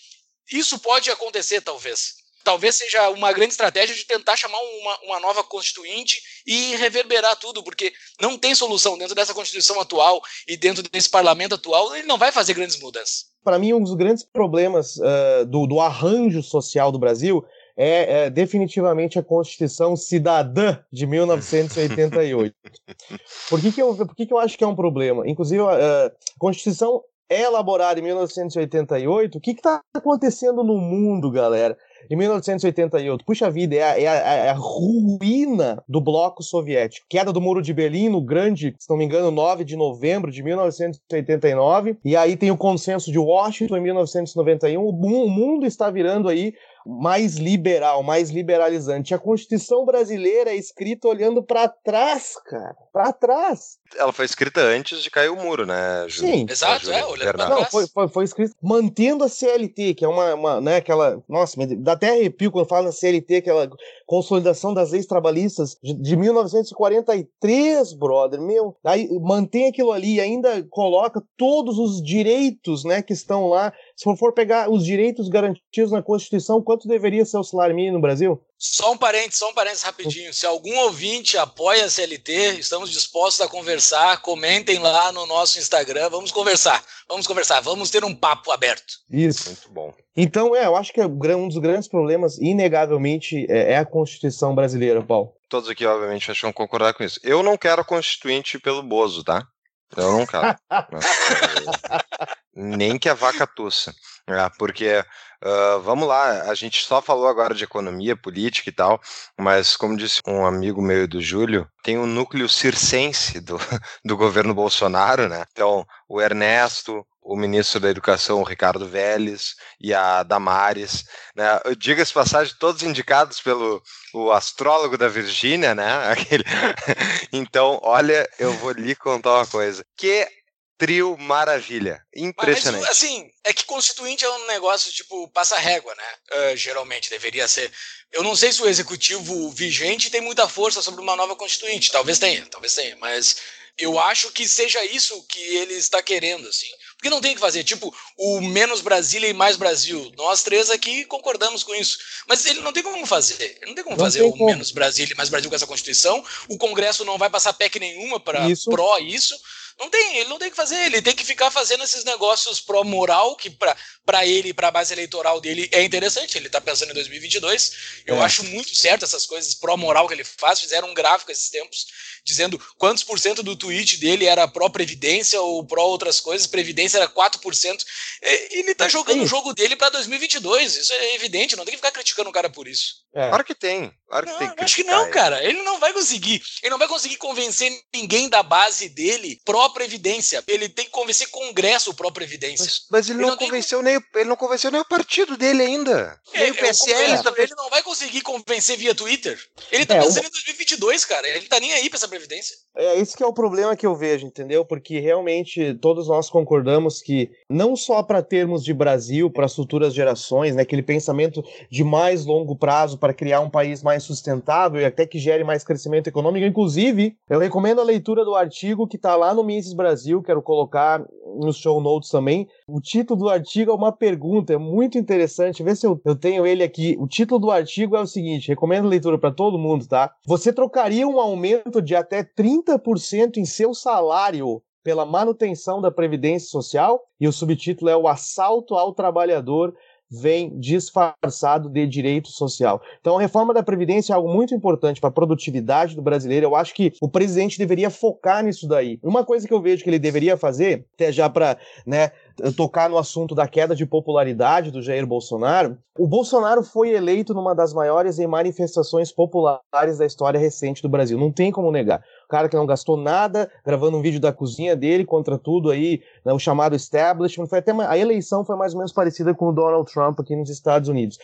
isso pode acontecer talvez. Talvez seja uma grande estratégia de tentar chamar uma, uma nova constituinte e reverberar tudo, porque não tem solução dentro dessa constituição atual e dentro desse parlamento atual, ele não vai fazer grandes mudanças. Para mim, um dos grandes problemas uh, do, do arranjo social do Brasil é, é, definitivamente a Constituição Cidadã de 1988. por que, que, eu, por que, que eu acho que é um problema? Inclusive, a, a Constituição é elaborada em 1988. O que está acontecendo no mundo, galera? Em 1988, puxa vida, é a, é, a, é a, ruína do bloco soviético. Queda do Muro de Berlim no grande, se não me engano, 9 de novembro de 1989. E aí tem o consenso de Washington em 1991. O mundo está virando aí mais liberal, mais liberalizante. A Constituição brasileira é escrita olhando para trás, cara. Para trás. Ela foi escrita antes de cair o muro, né, Júlio? Sim. Exato, é, olhando pra trás. Não, foi, foi, foi escrita mantendo a CLT, que é uma, uma né, aquela... Nossa, dá até arrepio quando fala na CLT, aquela consolidação das leis trabalhistas de, de 1943, brother, meu. Aí mantém aquilo ali e ainda coloca todos os direitos, né, que estão lá se for pegar os direitos garantidos na Constituição, quanto deveria ser o salário mínimo no Brasil? Só um parênteses, só um parênteses rapidinho. Se algum ouvinte apoia a CLT, estamos dispostos a conversar. Comentem lá no nosso Instagram. Vamos conversar. Vamos conversar. Vamos ter um papo aberto. Isso. Muito bom. Então, é, eu acho que é um dos grandes problemas, inegavelmente, é, é a Constituição brasileira, Paulo. Todos aqui, obviamente, vão concordar com isso. Eu não quero a Constituinte pelo Bozo, tá? Eu não quero. Nem que a vaca tussa. É, porque, uh, vamos lá, a gente só falou agora de economia, política e tal, mas como disse um amigo meu do Júlio, tem um núcleo circense do, do governo Bolsonaro, né? Então, o Ernesto, o ministro da Educação, o Ricardo Vélez, e a Damares, né? Diga-se passagem, todos indicados pelo o astrólogo da Virgínia, né? Aquele... então, olha, eu vou lhe contar uma coisa. Que trio maravilha. Impressionante. Mas, assim, é que constituinte é um negócio tipo passa régua, né? Uh, geralmente deveria ser. Eu não sei se o executivo vigente tem muita força sobre uma nova constituinte. Talvez tenha, talvez tenha, mas eu acho que seja isso que ele está querendo, assim. Porque não tem que fazer, tipo, o menos Brasília e mais Brasil. Nós três aqui concordamos com isso. Mas ele não tem como fazer. Ele não tem como não fazer tem o como. menos Brasília e mais Brasil com essa Constituição. O Congresso não vai passar PEC nenhuma para pró isso. Não tem, ele não tem que fazer, ele tem que ficar fazendo esses negócios pró-moral, que para ele, para a base eleitoral dele, é interessante. Ele está pensando em 2022. Eu é. acho muito certo essas coisas pró-moral que ele faz. Fizeram um gráfico esses tempos dizendo quantos por cento do tweet dele era pró-previdência ou pró-outras coisas. Previdência era 4%. Ele está jogando o jogo dele para 2022. Isso é evidente, não tem que ficar criticando o cara por isso. É. Claro que tem. Claro que não, tem que acho que não, cara. Ele não vai conseguir. Ele não vai conseguir convencer ninguém da base dele pró-previdência. Ele tem que convencer Congresso pró-previdência. Mas, mas, ele, ele, não, não convenceu tem... nem, ele não convenceu nem o partido dele ainda. É, nem o PSL. É, ele não vai conseguir convencer via Twitter. Ele tá é, pensando em 2022, cara. Ele tá nem aí pra essa previdência. É, esse que é o problema que eu vejo, entendeu? Porque realmente todos nós concordamos que não só para termos de Brasil, para as futuras gerações, né, aquele pensamento de mais longo prazo para criar um país mais sustentável e até que gere mais crescimento econômico. Inclusive, eu recomendo a leitura do artigo que está lá no Mises Brasil, quero colocar nos show notes também. O título do artigo é uma pergunta, é muito interessante. Vê se eu, eu tenho ele aqui. O título do artigo é o seguinte: recomendo leitura para todo mundo, tá? Você trocaria um aumento de até 30% em seu salário pela manutenção da Previdência Social? E o subtítulo é O Assalto ao Trabalhador vem disfarçado de direito social. Então, a reforma da Previdência é algo muito importante para a produtividade do brasileiro. Eu acho que o presidente deveria focar nisso daí. Uma coisa que eu vejo que ele deveria fazer, até já para né, tocar no assunto da queda de popularidade do Jair Bolsonaro, o Bolsonaro foi eleito numa das maiores manifestações populares da história recente do Brasil. Não tem como negar o cara que não gastou nada, gravando um vídeo da cozinha dele contra tudo aí, né, o chamado establishment. Foi até a eleição foi mais ou menos parecida com o Donald Trump aqui nos Estados Unidos.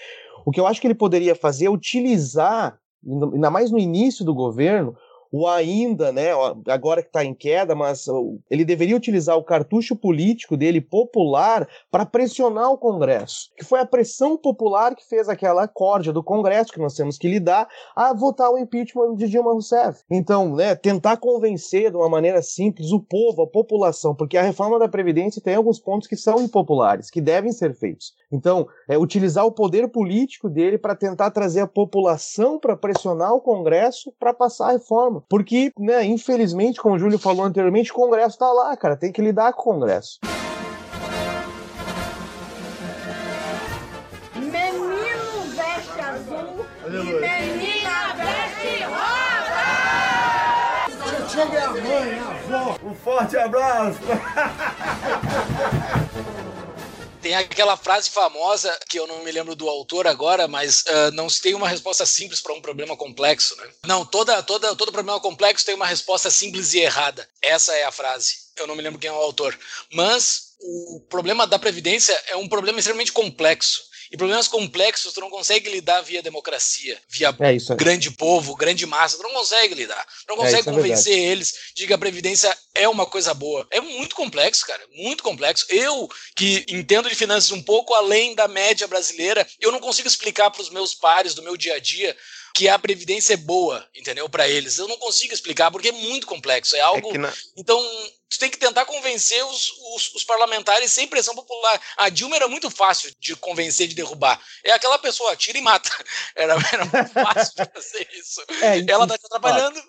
O que eu acho que ele poderia fazer é utilizar, ainda mais no início do governo, o ainda, né, agora que está em queda, mas ele deveria utilizar o cartucho político dele popular para pressionar o Congresso, que foi a pressão popular que fez aquela corda do Congresso que nós temos que lidar a votar o impeachment de Dilma Rousseff. Então, né, tentar convencer de uma maneira simples o povo, a população, porque a reforma da previdência tem alguns pontos que são impopulares, que devem ser feitos. Então, é utilizar o poder político dele para tentar trazer a população para pressionar o Congresso para passar a reforma. Porque, né, infelizmente, como o Júlio falou anteriormente, o Congresso tá lá, cara, tem que lidar com o Congresso. Menino veste azul Aleluia. e menina veste rosa! Chega é a mãe, a avó, um forte abraço! Tem aquela frase famosa, que eu não me lembro do autor agora, mas uh, não se tem uma resposta simples para um problema complexo, né? Não, toda, toda, todo problema complexo tem uma resposta simples e errada. Essa é a frase. Eu não me lembro quem é o autor. Mas o problema da Previdência é um problema extremamente complexo. E problemas complexos tu não consegue lidar via democracia, via é grande povo, grande massa, tu não consegue lidar. Tu não é consegue é, convencer eles de que a Previdência é uma coisa boa. É muito complexo, cara, muito complexo. Eu, que entendo de finanças um pouco além da média brasileira, eu não consigo explicar para os meus pares do meu dia a dia que a previdência é boa, entendeu? Para eles. Eu não consigo explicar porque é muito complexo. É, é algo. É na... Então, tu tem que tentar convencer os, os, os, parlamentares sem pressão popular. A Dilma era muito fácil de convencer de derrubar. É aquela pessoa, tira e mata. Era, era muito fácil de fazer isso. É, Ela tá te atrapalhando,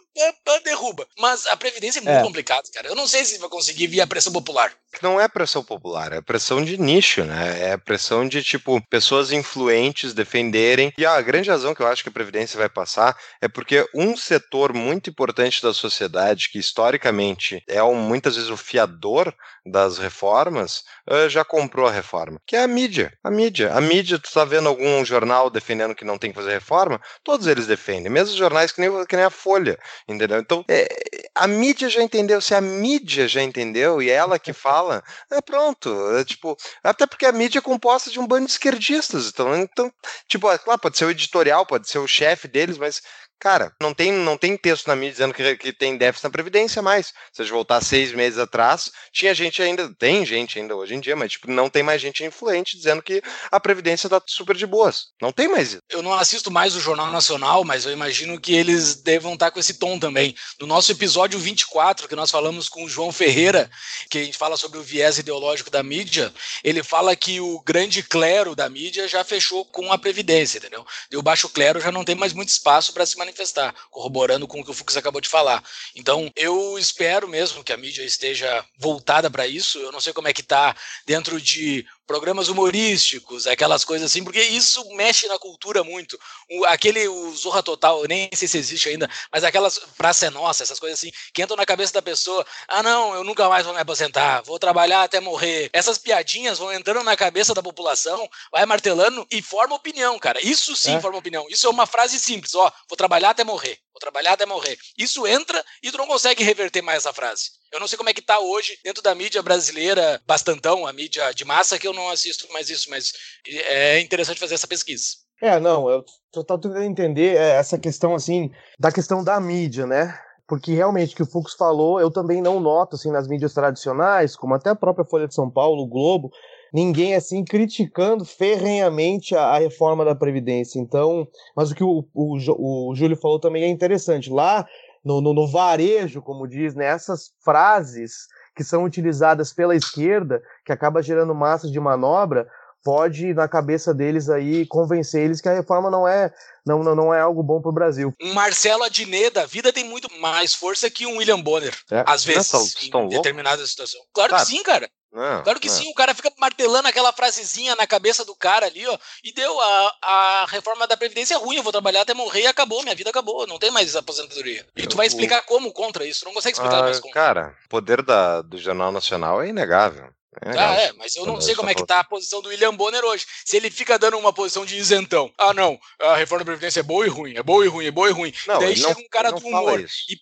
derruba. Mas a Previdência é muito é. complicado, cara. Eu não sei se vai conseguir via pressão popular. Não é pressão popular, é pressão de nicho, né? É pressão de, tipo, pessoas influentes defenderem. E a grande razão que eu acho que a Previdência vai passar é porque um setor muito importante da sociedade, que historicamente é um, muitas vezes o fiador das reformas, uh, já comprou a reforma, que é a mídia. A mídia. A mídia, tu tá vendo algum jornal defendendo que não tem que fazer reforma? Todos eles defendem, mesmo jornais que nem, que nem a Folha, entendeu? Então, é, a mídia já entendeu. Se a mídia já entendeu e é ela que fala, é pronto. É, tipo, até porque a mídia é composta de um bando de esquerdistas. Então, então tipo, é claro, pode ser o editorial, pode ser o chefe deles, mas Cara, não tem, não tem texto na mídia dizendo que, que tem déficit na Previdência mais. Se a gente voltar seis meses atrás, tinha gente ainda, tem gente ainda hoje em dia, mas tipo, não tem mais gente influente dizendo que a Previdência tá super de boas. Não tem mais isso. Eu não assisto mais o Jornal Nacional, mas eu imagino que eles devam estar com esse tom também. No nosso episódio 24, que nós falamos com o João Ferreira, que a gente fala sobre o viés ideológico da mídia, ele fala que o grande clero da mídia já fechou com a Previdência, entendeu? E o baixo clero já não tem mais muito espaço para se manifestar manifestar, corroborando com o que o Fux acabou de falar. Então, eu espero mesmo que a mídia esteja voltada para isso. Eu não sei como é que está dentro de programas humorísticos, aquelas coisas assim, porque isso mexe na cultura muito. O, aquele o Zorra Total, nem sei se existe ainda, mas aquelas Praça é Nossa, essas coisas assim, que entram na cabeça da pessoa, ah não, eu nunca mais vou me aposentar, vou trabalhar até morrer. Essas piadinhas vão entrando na cabeça da população, vai martelando e forma opinião, cara. Isso sim é. forma opinião. Isso é uma frase simples, ó, vou trabalhar até morrer. Vou trabalhar até morrer. Isso entra e tu não consegue reverter mais essa frase. Eu não sei como é que tá hoje dentro da mídia brasileira, bastantão, a mídia de massa, que eu não assisto mais isso, mas é interessante fazer essa pesquisa. É, não, eu tô tentando entender é, essa questão, assim, da questão da mídia, né? Porque realmente, o que o Fux falou, eu também não noto, assim, nas mídias tradicionais, como até a própria Folha de São Paulo, o Globo, ninguém assim criticando ferrenhamente a, a, reforma da Previdência. Então, mas o que o, o, o Júlio falou também é interessante. Lá no, no, no varejo, como diz, né, frases que são utilizadas pela esquerda, que acaba gerando massas de manobra, pode, na cabeça deles aí, convencer eles que a reforma não é, não, não, não é algo bom para o Brasil. Um Marcelo Adnet da vida tem muito mais força que um William Bonner, é. às vezes, Nossa, em determinada situação. Claro que sim, cara. Não, claro que não. sim, o cara fica martelando aquela frasezinha na cabeça do cara ali, ó, e deu a, a reforma da Previdência é ruim, eu vou trabalhar até morrer e acabou, minha vida acabou, não tem mais aposentadoria. E tu vai explicar como contra isso, tu não consegue explicar ah, mais como. Cara, o poder da, do Jornal Nacional é inegável. É, ah, é, mas eu não sei como é que tá a posição do William Bonner hoje. Se ele fica dando uma posição de isentão. Ah, não, a reforma da Previdência é boa e ruim, é boa e ruim, é boa e ruim. Não, Daí chega não, um cara do humor e,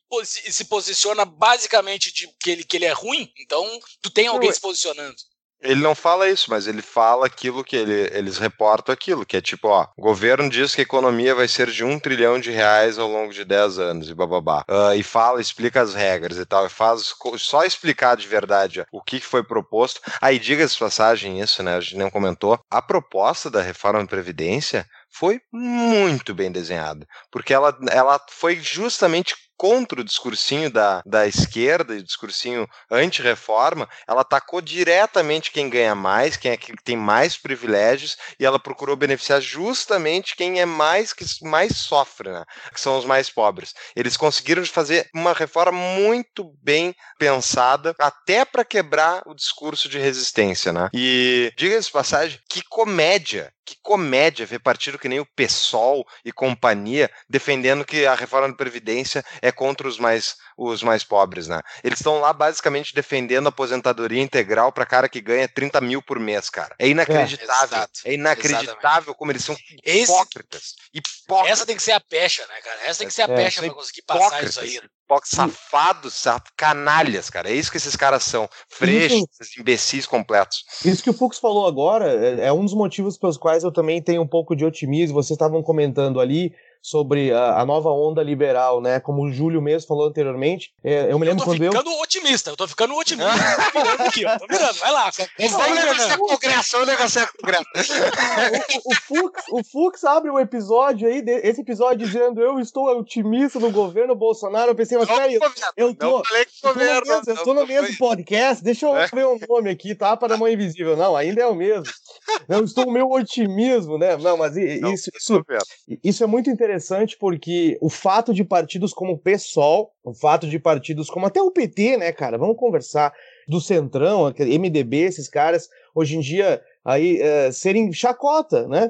e, se posiciona basicamente de que ele, que ele é ruim, então tu tem alguém não, se posicionando. Ele não fala isso, mas ele fala aquilo que ele, eles reportam aquilo, que é tipo, ó, o governo diz que a economia vai ser de um trilhão de reais ao longo de 10 anos e bababá. Uh, e fala, explica as regras e tal, e faz só explicar de verdade ó, o que foi proposto. Aí diga-se passagem isso, né, a gente não comentou, a proposta da reforma da Previdência foi muito bem desenhada, porque ela, ela foi justamente contra o discursinho da, da esquerda o discursinho anti-reforma, ela atacou diretamente quem ganha mais, quem é que tem mais privilégios, e ela procurou beneficiar justamente quem é mais que mais sofre, né? que são os mais pobres. Eles conseguiram fazer uma reforma muito bem pensada, até para quebrar o discurso de resistência, né? E diga-se passagem, que comédia que comédia ver partido que nem o PSOL e companhia defendendo que a reforma da Previdência é contra os mais, os mais pobres, né? Eles estão lá basicamente defendendo a aposentadoria integral para cara que ganha 30 mil por mês, cara. É inacreditável. É, é inacreditável Exatamente. como eles são hipócritas. hipócritas. Essa tem que ser a pecha, né, cara? Essa tem que ser a é, pecha para conseguir passar isso aí. Né? Safados, canalhas, cara. É isso que esses caras são. Freixos, imbecis completos. Isso que o Fux falou agora é, é um dos motivos pelos quais eu também tenho um pouco de otimismo. Vocês estavam comentando ali sobre a, a, nova onda liberal, né? Como o Júlio mesmo falou anteriormente. É, eu me lembro eu quando eu. tô ficando otimista, eu tô ficando otimista. tô virando aqui, ó. Tô virando, vai lá. Vamos negociar congresso, vamos negociar congresso. o, o, Fux, o Fux abre um episódio aí, esse episódio dizendo eu estou otimista no governo Bolsonaro. Eu pensei, mas peraí, eu tô. Não falei que eu, governo, mesmo, eu estou no mesmo podcast, deixa eu é. ver o um nome aqui, tá? Para da mão invisível. Não, ainda é o mesmo. Eu estou no meu otimismo, né? Não, mas isso, não, isso, isso é muito interessante interessante porque o fato de partidos como o PSOL, o fato de partidos como até o PT, né, cara, vamos conversar, do Centrão, MDB, esses caras, hoje em dia, aí, é, serem chacota, né?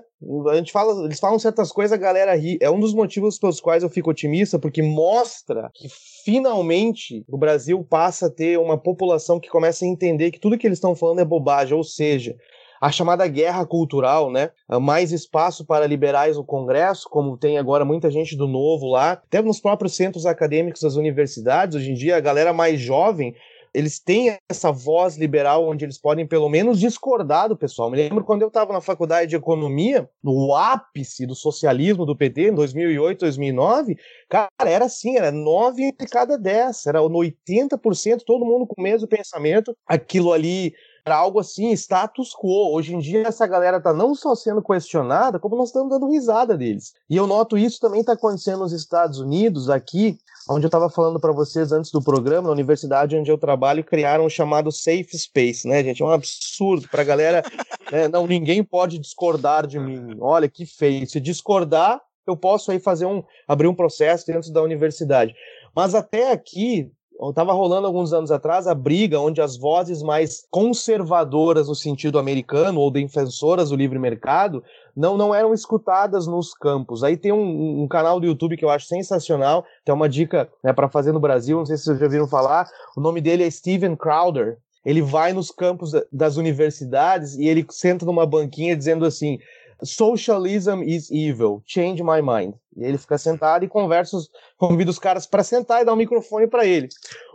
A gente fala, eles falam certas coisas, a galera ri. É um dos motivos pelos quais eu fico otimista, porque mostra que finalmente o Brasil passa a ter uma população que começa a entender que tudo que eles estão falando é bobagem, ou seja, a chamada guerra cultural, né? Mais espaço para liberais no Congresso, como tem agora muita gente do novo lá, até nos próprios centros acadêmicos das universidades. Hoje em dia, a galera mais jovem eles têm essa voz liberal onde eles podem pelo menos discordar do pessoal. Me lembro quando eu estava na faculdade de economia, no ápice do socialismo do PT, em 2008, 2009, cara, era assim, era nove entre cada dez, era 80% todo mundo com o mesmo pensamento. Aquilo ali era algo assim, status quo. Hoje em dia, essa galera tá não só sendo questionada, como nós estamos dando risada deles. E eu noto isso também tá acontecendo nos Estados Unidos, aqui, onde eu estava falando para vocês antes do programa, na universidade onde eu trabalho, criaram o chamado Safe Space, né, gente? É um absurdo pra galera. né? Não, ninguém pode discordar de mim. Olha que feio. Se discordar, eu posso aí fazer um abrir um processo dentro da universidade. Mas até aqui, Estava rolando alguns anos atrás a briga onde as vozes mais conservadoras no sentido americano ou defensoras do livre mercado não, não eram escutadas nos campos. Aí tem um, um canal do YouTube que eu acho sensacional, tem uma dica né, para fazer no Brasil, não sei se vocês já viram falar. O nome dele é Steven Crowder. Ele vai nos campos das universidades e ele senta numa banquinha dizendo assim: Socialism is evil. Change my mind. E ele fica sentado e conversa, convida os caras para sentar e dar um microfone para ele.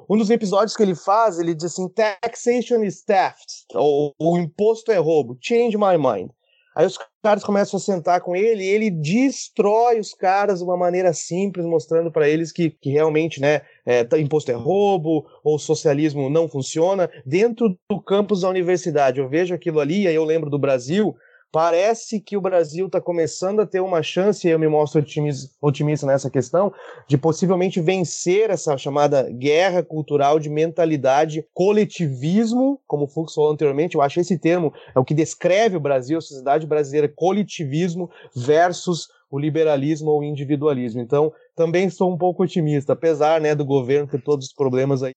Um dos episódios que ele faz, ele diz assim: Taxation is theft. Ou o imposto é roubo. Change my mind. Aí os caras começam a sentar com ele e ele destrói os caras de uma maneira simples, mostrando para eles que, que realmente, né, é, tá, imposto é roubo ou socialismo não funciona dentro do campus da universidade. Eu vejo aquilo ali, aí eu lembro do Brasil, parece que o Brasil está começando a ter uma chance, e eu me mostro otimista, nessa questão, de possivelmente vencer essa chamada guerra cultural de mentalidade coletivismo, como o Fux falou anteriormente, eu acho esse termo é o que descreve o Brasil, a sociedade brasileira, coletivismo versus o liberalismo ou individualismo. Então, também estou um pouco otimista, apesar né, do governo ter todos os problemas aí.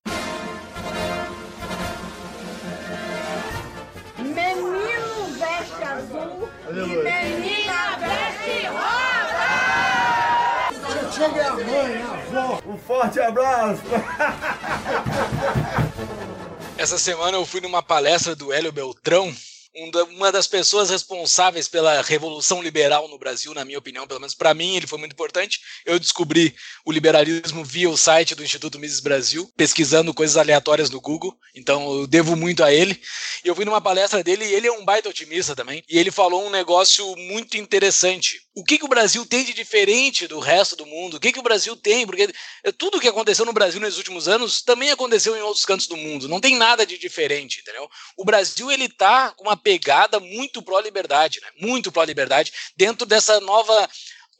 Chega a mãe, a avó. Um forte abraço. Essa semana eu fui numa palestra do Hélio Beltrão, uma das pessoas responsáveis pela revolução liberal no Brasil, na minha opinião, pelo menos para mim, ele foi muito importante. Eu descobri o liberalismo via o site do Instituto Mises Brasil, pesquisando coisas aleatórias no Google, então eu devo muito a ele. E eu fui numa palestra dele e ele é um baita otimista também, e ele falou um negócio muito interessante. O que, que o Brasil tem de diferente do resto do mundo? O que, que o Brasil tem? Porque tudo o que aconteceu no Brasil nos últimos anos também aconteceu em outros cantos do mundo. Não tem nada de diferente, entendeu? O Brasil ele tá com uma pegada muito pró-liberdade, né? Muito pró-liberdade, dentro dessa nova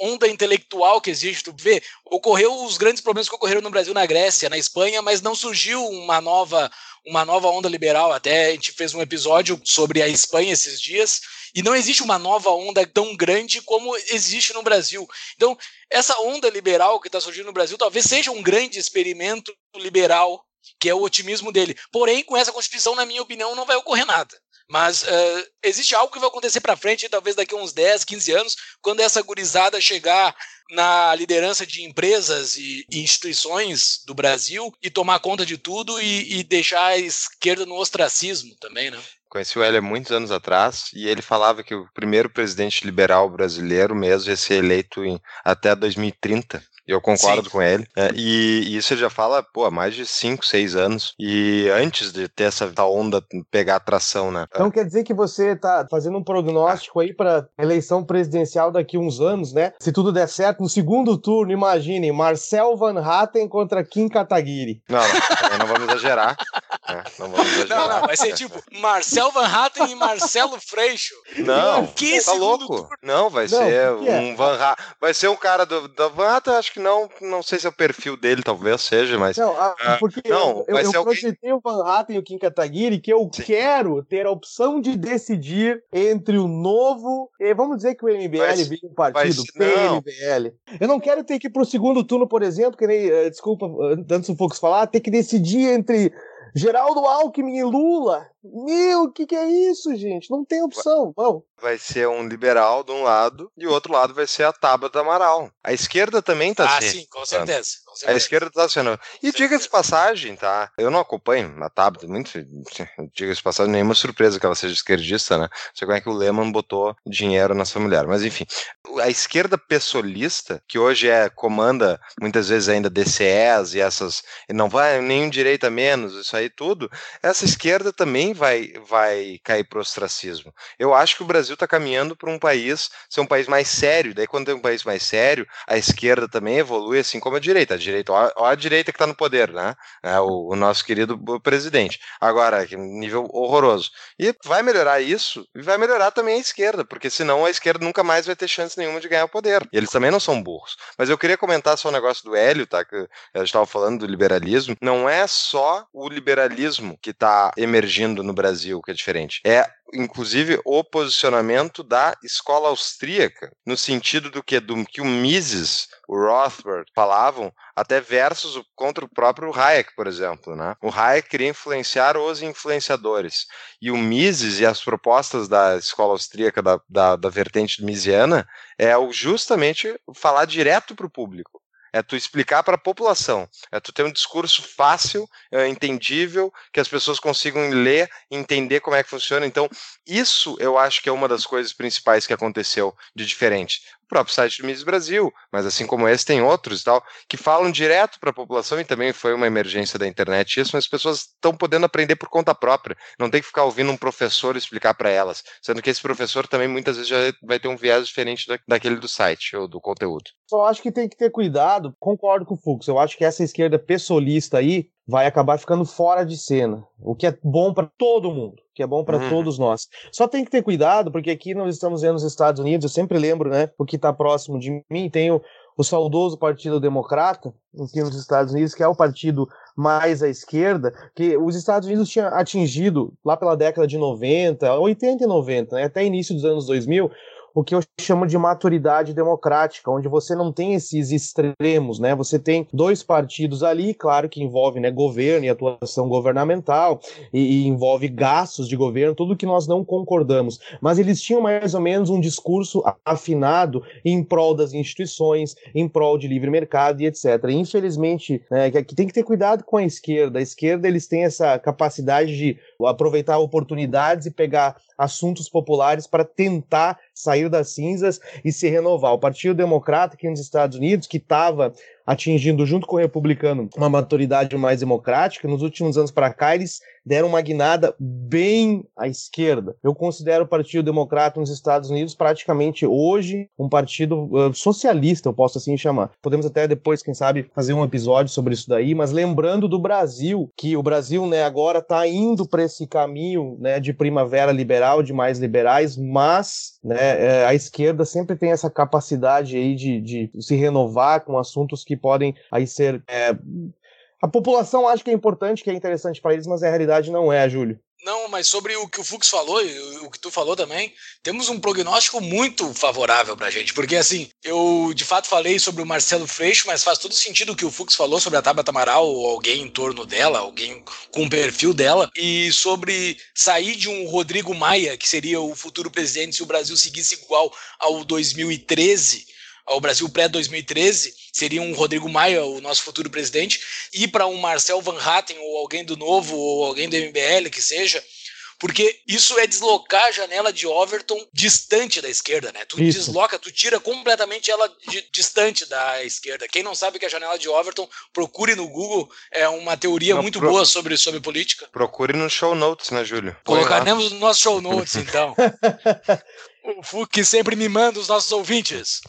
onda intelectual que existe. Tu vê, ocorreu os grandes problemas que ocorreram no Brasil, na Grécia, na Espanha, mas não surgiu uma nova uma nova onda liberal. Até a gente fez um episódio sobre a Espanha esses dias, e não existe uma nova onda tão grande como existe no Brasil. Então, essa onda liberal que está surgindo no Brasil talvez seja um grande experimento liberal, que é o otimismo dele. Porém, com essa Constituição, na minha opinião, não vai ocorrer nada. Mas uh, existe algo que vai acontecer para frente, talvez daqui a uns 10, 15 anos, quando essa gurizada chegar na liderança de empresas e instituições do Brasil e tomar conta de tudo e, e deixar a esquerda no ostracismo também, né? Conheci o há muitos anos atrás e ele falava que o primeiro presidente liberal brasileiro mesmo ia ser eleito em, até 2030. Eu concordo Sim. com ele. É, e, e, isso ele já fala, pô, há mais de 5, 6 anos. E antes de ter essa onda pegar atração, né? Então quer dizer que você tá fazendo um prognóstico aí para eleição presidencial daqui uns anos, né? Se tudo der certo, no segundo turno, imaginem, Marcel Van Hatten contra Kim Kataguiri. Não, não, não vamos exagerar. É, não vamos exagerar. Não, não, vai ser tipo Marcel Van Hatten e Marcelo Freixo. Não, que tá louco. Turno? Não, vai não, ser um é? Van Hatten. Vai ser um cara do, do Van Hatten, acho que que não, não sei se é o perfil dele, talvez seja, mas. Não, ah, porque não, eu, eu projetei o Van Hatten e o Kim Kataguiri que eu Sim. quero ter a opção de decidir entre o novo. E vamos dizer que o MBL mas, vem um partido, PMBL. Eu não quero ter que ir pro segundo turno, por exemplo, que nem. Eh, desculpa, antes um pouco falar, ter que decidir entre Geraldo Alckmin e Lula. Meu, o que, que é isso, gente? Não tem opção. Vai ser um liberal de um lado e o outro lado vai ser a Tabata Amaral. A esquerda também está ah, sim, com certeza, com certeza. A esquerda está sendo. E diga-se passagem, tá? Eu não acompanho a Tabata, muito. Diga-se passagem, nenhuma surpresa que ela seja esquerdista, né? Não sei como é que o Lehman botou dinheiro nessa mulher. Mas enfim, a esquerda pessoalista, que hoje é comanda muitas vezes ainda DCEs e essas. E não vai nenhum direito a menos, isso aí tudo, essa esquerda também vai, vai cair para o ostracismo. Eu acho que o Brasil está caminhando para um país ser um país mais sério. Daí, quando tem um país mais sério, a esquerda também evolui, assim como a direita. A direita, ó, a direita que está no poder, né? É o, o, nosso querido presidente. Agora, nível horroroso. E vai melhorar isso e vai melhorar também a esquerda, porque senão a esquerda nunca mais vai ter chance nenhuma de ganhar o poder. E eles também não são burros. Mas eu queria comentar só o um negócio do Hélio, tá? Que gente estava falando do liberalismo. Não é só o liberalismo que está emergindo no Brasil que é diferente. É inclusive o posicionamento da escola austríaca, no sentido do que do que o Mises, o Rothbard falavam, até versus contra o próprio Hayek, por exemplo, né? O Hayek queria influenciar os influenciadores e o Mises e as propostas da escola austríaca da, da, da vertente misiana é justamente falar direto para o público é tu explicar para a população, é tu ter um discurso fácil, é, entendível, que as pessoas consigam ler, entender como é que funciona. Então, isso eu acho que é uma das coisas principais que aconteceu de diferente próprio site do Miss Brasil, mas assim como esse tem outros e tal, que falam direto para a população e também foi uma emergência da internet isso, mas as pessoas estão podendo aprender por conta própria, não tem que ficar ouvindo um professor explicar para elas, sendo que esse professor também muitas vezes já vai ter um viés diferente da, daquele do site ou do conteúdo. Só acho que tem que ter cuidado, concordo com o Fux, eu acho que essa esquerda pessoalista aí vai acabar ficando fora de cena, o que é bom para todo mundo, que é bom para uhum. todos nós. Só tem que ter cuidado, porque aqui nós estamos vendo os Estados Unidos, eu sempre lembro, né, o que está próximo de mim, tem o, o saudoso Partido Democrata, aqui nos Estados Unidos, que é o partido mais à esquerda, que os Estados Unidos tinham atingido, lá pela década de 90, 80 e 90, né, até início dos anos 2000, o que eu chamo de maturidade democrática, onde você não tem esses extremos, né? Você tem dois partidos ali, claro que envolve né, governo e atuação governamental, e, e envolve gastos de governo, tudo que nós não concordamos. Mas eles tinham mais ou menos um discurso afinado em prol das instituições, em prol de livre mercado e etc. Infelizmente, né, que tem que ter cuidado com a esquerda. A esquerda eles têm essa capacidade de aproveitar oportunidades e pegar assuntos populares para tentar sair das cinzas e se renovar. O Partido Democrata aqui nos Estados Unidos, que estava atingindo, junto com o republicano, uma maturidade mais democrática, nos últimos anos para cá, eles deram uma guinada bem à esquerda. Eu considero o Partido Democrata nos Estados Unidos praticamente hoje um partido uh, socialista, eu posso assim chamar. Podemos até depois, quem sabe, fazer um episódio sobre isso daí, mas lembrando do Brasil, que o Brasil, né, agora está indo para esse caminho, né, de primavera liberal, de mais liberais, mas, né, é, a esquerda sempre tem essa capacidade aí de, de se renovar com assuntos que podem aí ser. É, a população acha que é importante, que é interessante para eles, mas a realidade não é, Júlio. Não, mas sobre o que o Fux falou e o que tu falou também, temos um prognóstico muito favorável pra gente, porque assim, eu de fato falei sobre o Marcelo Freixo, mas faz todo sentido o que o Fux falou sobre a Tabata Amaral ou alguém em torno dela, alguém com o perfil dela, e sobre sair de um Rodrigo Maia, que seria o futuro presidente se o Brasil seguisse igual ao 2013, ao Brasil pré-2013, seria um Rodrigo Maia, o nosso futuro presidente, e para um Marcel Van Hatten ou alguém do Novo ou alguém do MBL que seja, porque isso é deslocar a janela de Overton distante da esquerda, né? Tu isso. desloca, tu tira completamente ela de, distante da esquerda. Quem não sabe que a janela de Overton, procure no Google, é uma teoria não, muito pro... boa sobre, sobre política. Procure no show notes, né, Júlio? Colocaremos no nosso show notes, então. o Fuque sempre me manda os nossos ouvintes.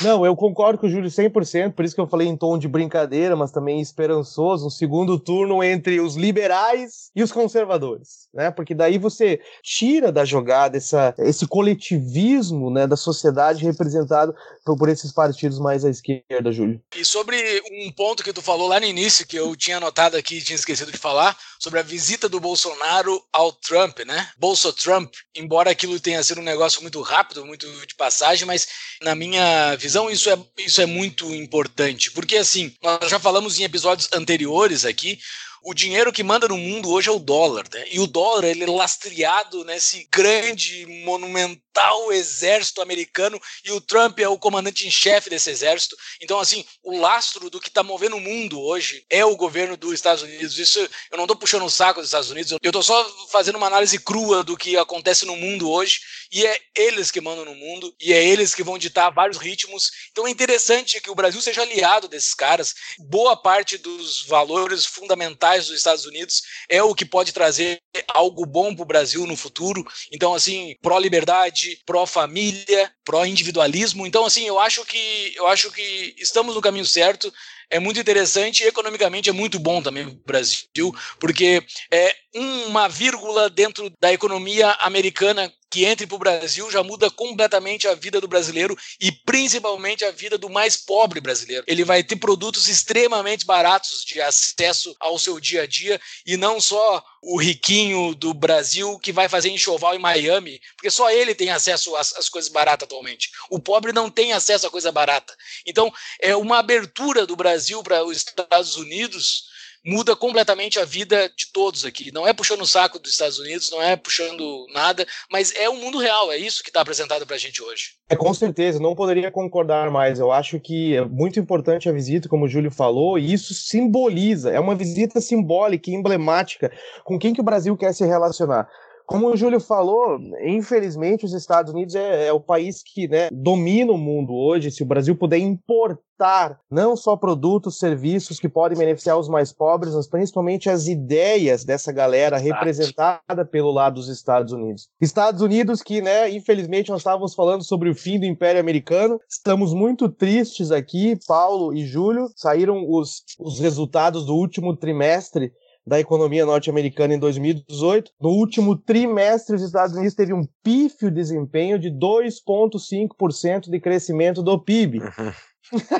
Não, eu concordo com o Júlio 100%, por isso que eu falei em tom de brincadeira, mas também esperançoso, um segundo turno entre os liberais e os conservadores, né? Porque daí você tira da jogada essa, esse coletivismo, né, da sociedade representado por, esses partidos mais à esquerda, Júlio. E sobre um ponto que tu falou lá no início, que eu tinha anotado aqui e tinha esquecido de falar, sobre a visita do Bolsonaro ao Trump, né? Bolso Trump, embora aquilo tenha sido um negócio muito rápido, muito de passagem, mas na minha visão isso é, isso é muito importante, porque assim, nós já falamos em episódios anteriores aqui o dinheiro que manda no mundo hoje é o dólar, né? E o dólar ele é lastreado nesse grande, monumental exército americano e o Trump é o comandante em chefe desse exército. Então, assim, o lastro do que está movendo o mundo hoje é o governo dos Estados Unidos. Isso eu não estou puxando o saco dos Estados Unidos, eu estou só fazendo uma análise crua do que acontece no mundo hoje e é eles que mandam no mundo e é eles que vão ditar vários ritmos. Então é interessante que o Brasil seja aliado desses caras. Boa parte dos valores fundamentais dos Estados Unidos é o que pode trazer algo bom para o Brasil no futuro. Então, assim, pró-liberdade, pró-família, pró-individualismo. Então, assim, eu acho que eu acho que estamos no caminho certo é muito interessante e economicamente é muito bom também o Brasil, porque é uma vírgula dentro da economia americana que entre para o Brasil já muda completamente a vida do brasileiro e principalmente a vida do mais pobre brasileiro. Ele vai ter produtos extremamente baratos de acesso ao seu dia a dia e não só o riquinho do Brasil que vai fazer enxoval em Miami, porque só ele tem acesso às, às coisas baratas atualmente. O pobre não tem acesso a coisa barata. Então, é uma abertura do Brasil para os Estados Unidos muda completamente a vida de todos aqui. Não é puxando o saco dos Estados Unidos, não é puxando nada, mas é o mundo real, é isso que está apresentado para a gente hoje. É, com certeza, não poderia concordar mais. Eu acho que é muito importante a visita, como o Júlio falou, e isso simboliza, é uma visita simbólica e emblemática com quem que o Brasil quer se relacionar como o Júlio falou, infelizmente os Estados Unidos é, é o país que né, domina o mundo hoje. Se o Brasil puder importar não só produtos, serviços que podem beneficiar os mais pobres, mas principalmente as ideias dessa galera representada pelo lado dos Estados Unidos. Estados Unidos que, né, infelizmente nós estávamos falando sobre o fim do Império Americano. Estamos muito tristes aqui, Paulo e Júlio. Saíram os, os resultados do último trimestre da economia norte-americana em 2018. No último trimestre, os Estados Unidos teve um pífio desempenho de 2,5% de crescimento do PIB.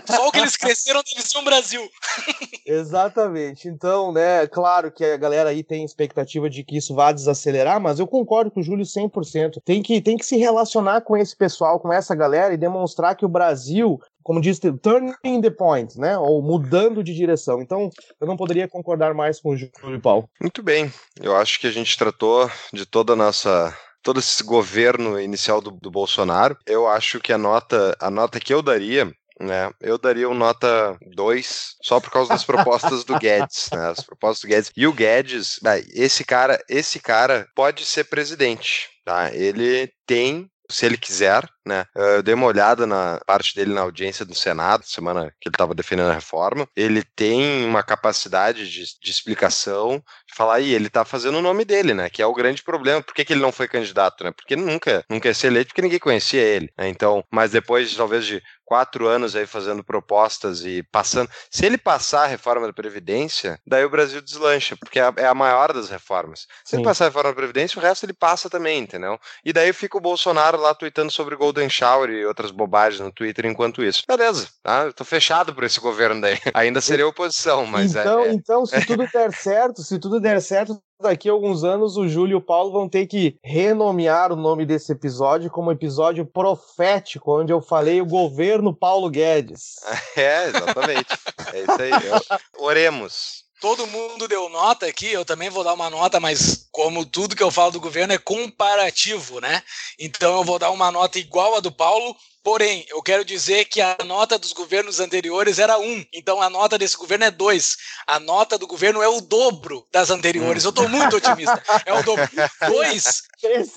Só o que eles cresceram deve ser um Brasil. Exatamente. Então, né, claro que a galera aí tem expectativa de que isso vá desacelerar, mas eu concordo com o Júlio 100%. Tem que, tem que se relacionar com esse pessoal, com essa galera e demonstrar que o Brasil como diz, turning the point, né? Ou mudando de direção. Então, eu não poderia concordar mais com o Júlio Paulo. Muito bem. Eu acho que a gente tratou de toda a nossa todo esse governo inicial do, do Bolsonaro. Eu acho que a nota, a nota que eu daria né? Eu daria um nota 2 só por causa das propostas do Guedes, né? As propostas do Guedes. E o Guedes, esse cara, esse cara pode ser presidente, tá? Ele tem se ele quiser, né? Eu dei uma olhada na parte dele na audiência do Senado, semana que ele estava defendendo a reforma. Ele tem uma capacidade de, de explicação, de falar, aí ele está fazendo o nome dele, né? Que é o grande problema. Por que, que ele não foi candidato, né? Porque nunca, nunca ia ser eleito, porque ninguém conhecia ele. Né? Então, mas depois, talvez, de quatro anos aí fazendo propostas e passando. Se ele passar a reforma da Previdência, daí o Brasil deslancha, porque é a maior das reformas. Se Sim. ele passar a reforma da Previdência, o resto ele passa também, entendeu? E daí fica o Bolsonaro lá tweetando sobre Golden Shower e outras bobagens no Twitter enquanto isso. Beleza, tá? Eu tô fechado por esse governo daí. Ainda seria oposição, mas então, é, é... Então, se tudo der certo, se tudo der certo, daqui a alguns anos o Júlio e o Paulo vão ter que renomear o nome desse episódio como episódio profético, onde eu falei o governo Paulo Guedes. É, exatamente. É isso aí. Eu... Oremos. Todo mundo deu nota aqui, eu também vou dar uma nota, mas como tudo que eu falo do governo é comparativo, né? Então eu vou dar uma nota igual a do Paulo, Porém, eu quero dizer que a nota dos governos anteriores era 1. Então a nota desse governo é 2. A nota do governo é o dobro das anteriores. Eu estou muito otimista. É o dobro. 2.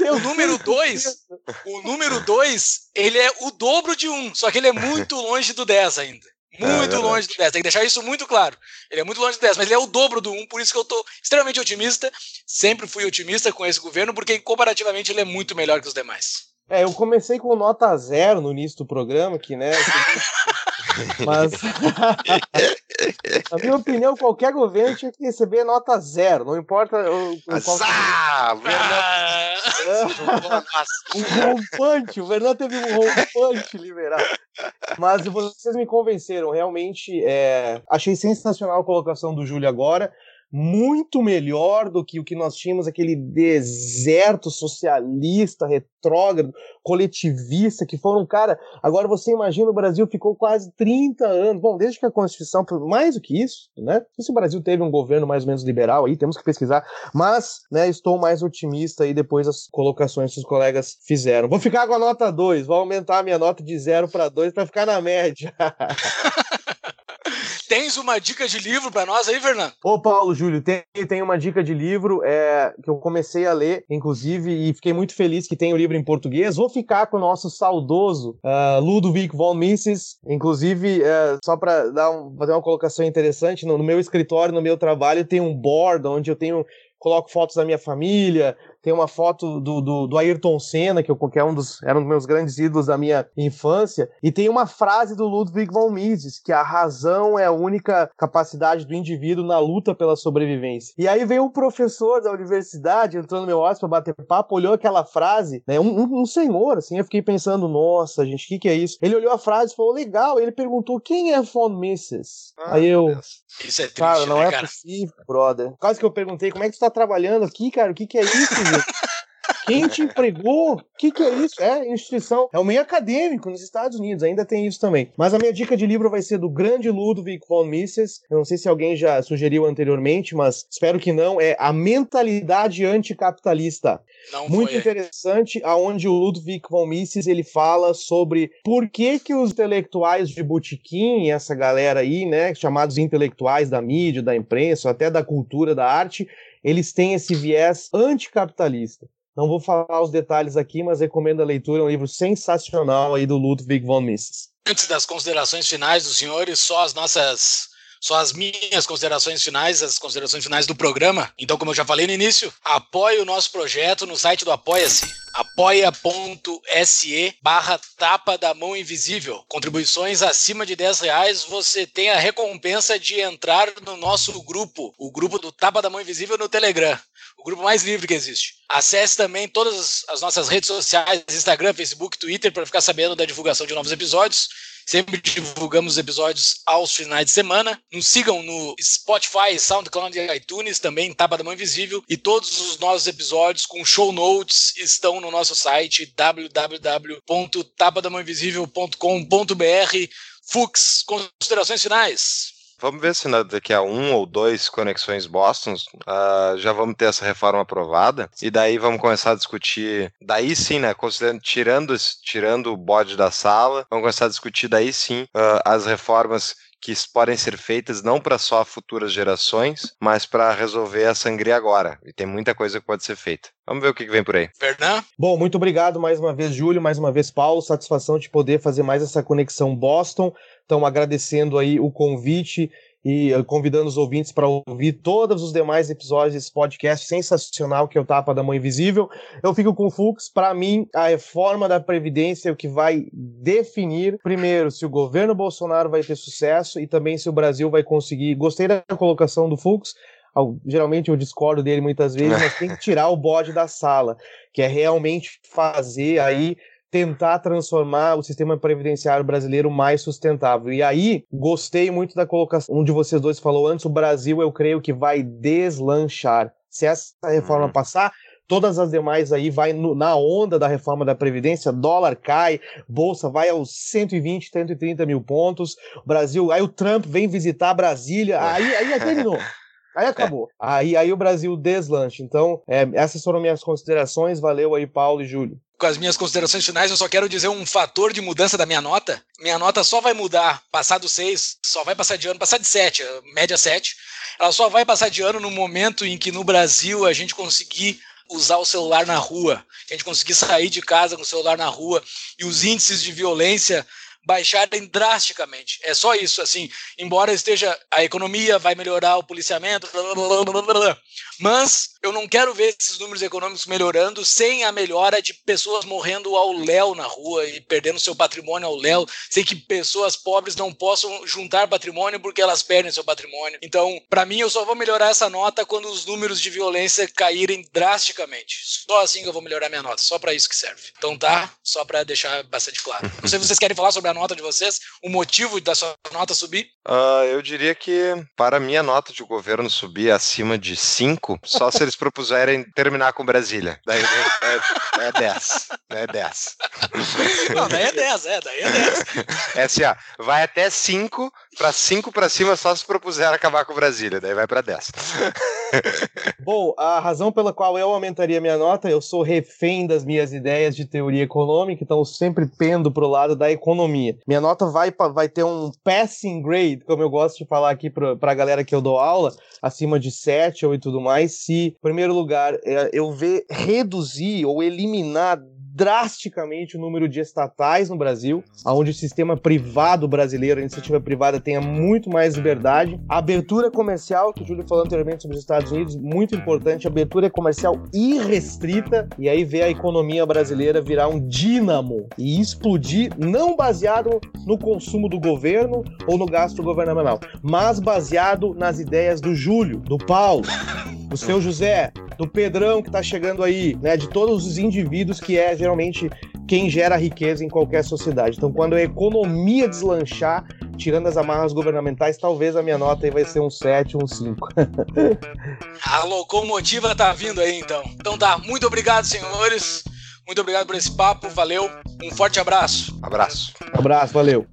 O número 2, o número 2, ele é o dobro de 1, só que ele é muito longe do 10 ainda. Muito é longe do 10. Tem que deixar isso muito claro. Ele é muito longe do 10, mas ele é o dobro do 1, por isso que eu estou extremamente otimista. Sempre fui otimista com esse governo, porque comparativamente ele é muito melhor que os demais. É, eu comecei com nota zero no início do programa, que, né? Mas, na minha opinião, qualquer governo tinha que receber nota zero, não importa o, o qual. Ah, um rompante, o Fernando teve um rompante liberado. Mas vocês me convenceram, realmente. É, achei sensacional a colocação do Júlio agora muito melhor do que o que nós tínhamos, aquele deserto socialista, retrógrado, coletivista, que foram, cara, agora você imagina o Brasil ficou quase 30 anos, bom, desde que a Constituição, mais do que isso, né, se o Brasil teve um governo mais ou menos liberal aí, temos que pesquisar, mas, né, estou mais otimista aí depois das colocações que os colegas fizeram. Vou ficar com a nota 2, vou aumentar a minha nota de 0 para 2 para ficar na média. Tens uma dica de livro para nós aí, Fernando? Ô, Paulo, Júlio, tem, tem uma dica de livro é, que eu comecei a ler, inclusive, e fiquei muito feliz que tem o livro em português. Vou ficar com o nosso saudoso uh, Ludovic von Mises, inclusive, uh, só para um, fazer uma colocação interessante, no, no meu escritório, no meu trabalho, tem um board onde eu tenho coloco fotos da minha família, tem uma foto do, do, do Ayrton Senna, que, eu, que é um dos, era um dos meus grandes ídolos da minha infância, e tem uma frase do Ludwig von Mises, que a razão é a única capacidade do indivíduo na luta pela sobrevivência. E aí veio um professor da universidade, entrou no meu office para bater papo, olhou aquela frase, né, um, um, um, senhor, assim, eu fiquei pensando, nossa, gente, o que, que é isso? Ele olhou a frase e falou, legal, ele perguntou, quem é von Mises? Ah, aí eu... Isso é triste, cara, não né, é cara? possível, brother. Quase que eu perguntei, como é que você tá trabalhando aqui, cara? O que, que é isso, Quem te empregou? O que, que é isso? É instituição. É o meio acadêmico nos Estados Unidos, ainda tem isso também. Mas a minha dica de livro vai ser do grande Ludwig von Mises. Eu não sei se alguém já sugeriu anteriormente, mas espero que não. É A Mentalidade Anticapitalista. Não Muito interessante, aonde o Ludwig von Mises ele fala sobre por que que os intelectuais de botequim, essa galera aí, né, chamados intelectuais da mídia, da imprensa, até da cultura, da arte, eles têm esse viés anticapitalista. Não vou falar os detalhes aqui, mas recomendo a leitura. É um livro sensacional aí do Ludwig von Mises. Antes das considerações finais dos senhores, só as nossas só as minhas considerações finais, as considerações finais do programa. Então, como eu já falei no início, apoie o nosso projeto no site do Apoia-se, apoia.se barra tapa da mão invisível. Contribuições acima de 10 reais, você tem a recompensa de entrar no nosso grupo, o grupo do Tapa da Mão Invisível no Telegram o grupo mais livre que existe. Acesse também todas as nossas redes sociais, Instagram, Facebook, Twitter, para ficar sabendo da divulgação de novos episódios. Sempre divulgamos episódios aos finais de semana. Nos sigam no Spotify, SoundCloud e iTunes, também Tapa da Mão Invisível. E todos os nossos episódios com show notes estão no nosso site www.tapadamãoinvisível.com.br. Fux, considerações finais. Vamos ver se daqui a um ou dois conexões Boston uh, já vamos ter essa reforma aprovada e daí vamos começar a discutir. Daí sim, né? Considerando tirando tirando o bode da sala, vamos começar a discutir daí sim uh, as reformas que podem ser feitas não para só futuras gerações, mas para resolver a sangria agora. E tem muita coisa que pode ser feita. Vamos ver o que vem por aí. Fernando? Bom, muito obrigado mais uma vez, Júlio, mais uma vez, Paulo. Satisfação de poder fazer mais essa conexão Boston. Então, agradecendo aí o convite e eh, convidando os ouvintes para ouvir todos os demais episódios desse podcast sensacional que é o Tapa da Mãe Invisível. Eu fico com o Fux. Para mim, a reforma da Previdência é o que vai definir, primeiro, se o governo Bolsonaro vai ter sucesso e também se o Brasil vai conseguir. Gostei da colocação do Fux. Geralmente eu discordo dele muitas vezes, mas tem que tirar o bode da sala, que é realmente fazer aí tentar transformar o sistema previdenciário brasileiro mais sustentável. E aí, gostei muito da colocação, um de vocês dois falou antes, o Brasil eu creio que vai deslanchar. Se essa reforma uhum. passar, todas as demais aí vai no, na onda da reforma da Previdência, dólar cai, bolsa vai aos 120, 130 mil pontos, Brasil, aí o Trump vem visitar Brasília, aí, aí terminou. Aí acabou. É. Aí, aí o Brasil deslanche. Então, é, essas foram minhas considerações. Valeu aí, Paulo e Júlio com as minhas considerações finais, eu só quero dizer um fator de mudança da minha nota. Minha nota só vai mudar passar do 6, só vai passar de ano, passar de 7, média 7. Ela só vai passar de ano no momento em que no Brasil a gente conseguir usar o celular na rua, a gente conseguir sair de casa com o celular na rua e os índices de violência baixarem drasticamente. É só isso, assim, embora esteja a economia vai melhorar o policiamento, blá, blá, blá, mas eu não quero ver esses números econômicos melhorando sem a melhora de pessoas morrendo ao léu na rua e perdendo seu patrimônio ao léu, sem que pessoas pobres não possam juntar patrimônio porque elas perdem seu patrimônio. Então, para mim, eu só vou melhorar essa nota quando os números de violência caírem drasticamente. Só assim que eu vou melhorar minha nota, só para isso que serve. Então tá, só para deixar bastante claro. Não sei se vocês querem falar sobre a nota de vocês, o motivo da sua nota subir. Uh, eu diria que para minha nota de governo subir acima de 5, só se eles propuserem terminar com Brasília. Daí é, é 10. É 10. Não, daí é 10, é, daí é 10. É assim, ó, vai até 5, para 5 para cima só se propuser acabar com Brasília, daí vai para 10. Bom, a razão pela qual eu aumentaria minha nota, eu sou refém das minhas ideias de teoria econômica, então eu sempre pendo pro lado da economia. Minha nota vai, vai ter um passing grade, como eu gosto de falar aqui pra, pra galera que eu dou aula, acima de 7 ou e tudo mais, se, em primeiro lugar, é, eu ver reduzir ou eliminar drasticamente o número de estatais no Brasil, onde o sistema privado brasileiro, a iniciativa privada, tenha muito mais liberdade. Abertura comercial, que o Júlio falou anteriormente sobre os Estados Unidos, muito importante, abertura comercial irrestrita, e aí ver a economia brasileira virar um dínamo e explodir, não baseado no consumo do governo ou no gasto governamental, mas baseado nas ideias do Júlio, do Paulo, do seu José, do Pedrão que está chegando aí, né, de todos os indivíduos que é geralmente quem gera riqueza em qualquer sociedade. Então, quando a economia deslanchar, tirando as amarras governamentais, talvez a minha nota aí vai ser um 7, um 5. a locomotiva tá vindo aí, então. Então tá, muito obrigado, senhores. Muito obrigado por esse papo, valeu. Um forte abraço. Abraço. Abraço, valeu.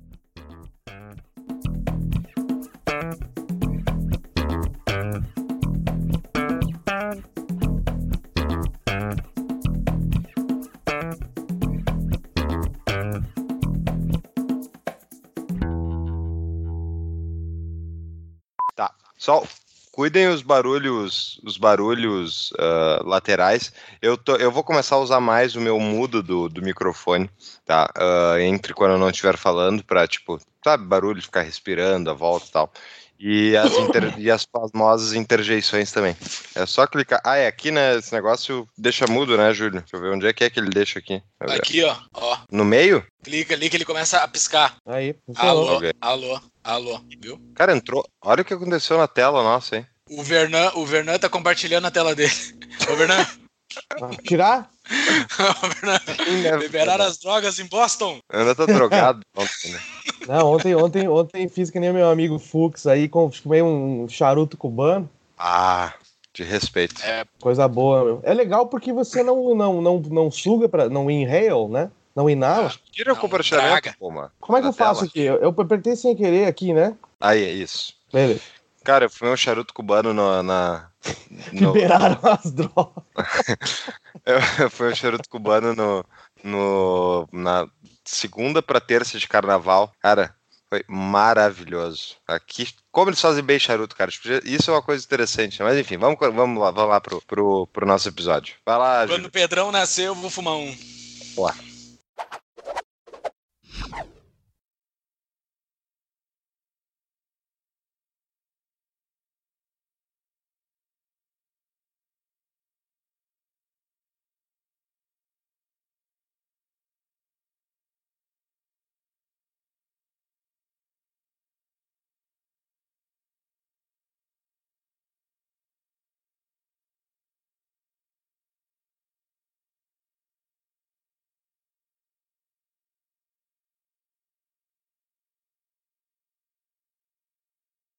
Só cuidem os barulhos, os barulhos uh, laterais. Eu, tô, eu vou começar a usar mais o meu mudo do, do microfone, tá? Uh, entre quando eu não estiver falando, para tipo, sabe, barulho ficar respirando, a volta e tal. E as, inter... e as famosas interjeições também. É só clicar. Ah, é aqui, né? Esse negócio deixa mudo, né, Júlio? Deixa eu ver onde é que é que ele deixa aqui. Aqui, ó. ó. No meio? Clica ali que ele começa a piscar. Aí, alô, alô, alô, viu? Cara, entrou. Olha o que aconteceu na tela nossa, hein? O Vernan, o Vernan tá compartilhando a tela dele. Ô, Vernan. Tirar? Liberaram as drogas em Boston. Eu ainda tô drogado ontem, né? Não, ontem, ontem, ontem fiz que nem meu amigo Fux aí, fumei um charuto cubano. Ah, de respeito. É. Coisa boa, meu. É legal porque você não, não, não, não suga, pra, não inhale, né? Não inala. Tira o compartilhamento, pô, mano. Como é que eu faço aqui? Eu, eu apertei sem querer aqui, né? Aí, é isso. Beleza. Cara, eu fumei um charuto cubano no, na. No... Liberaram as drogas. eu fui um charuto cubano no, no, na segunda para terça de carnaval. Cara, foi maravilhoso. Aqui, como eles fazem bem charuto, cara. Tipo, isso é uma coisa interessante. Mas enfim, vamos, vamos lá, vamos lá pro, pro, pro nosso episódio. Vai lá, Quando o Pedrão nascer, eu vou fumar um. Boa.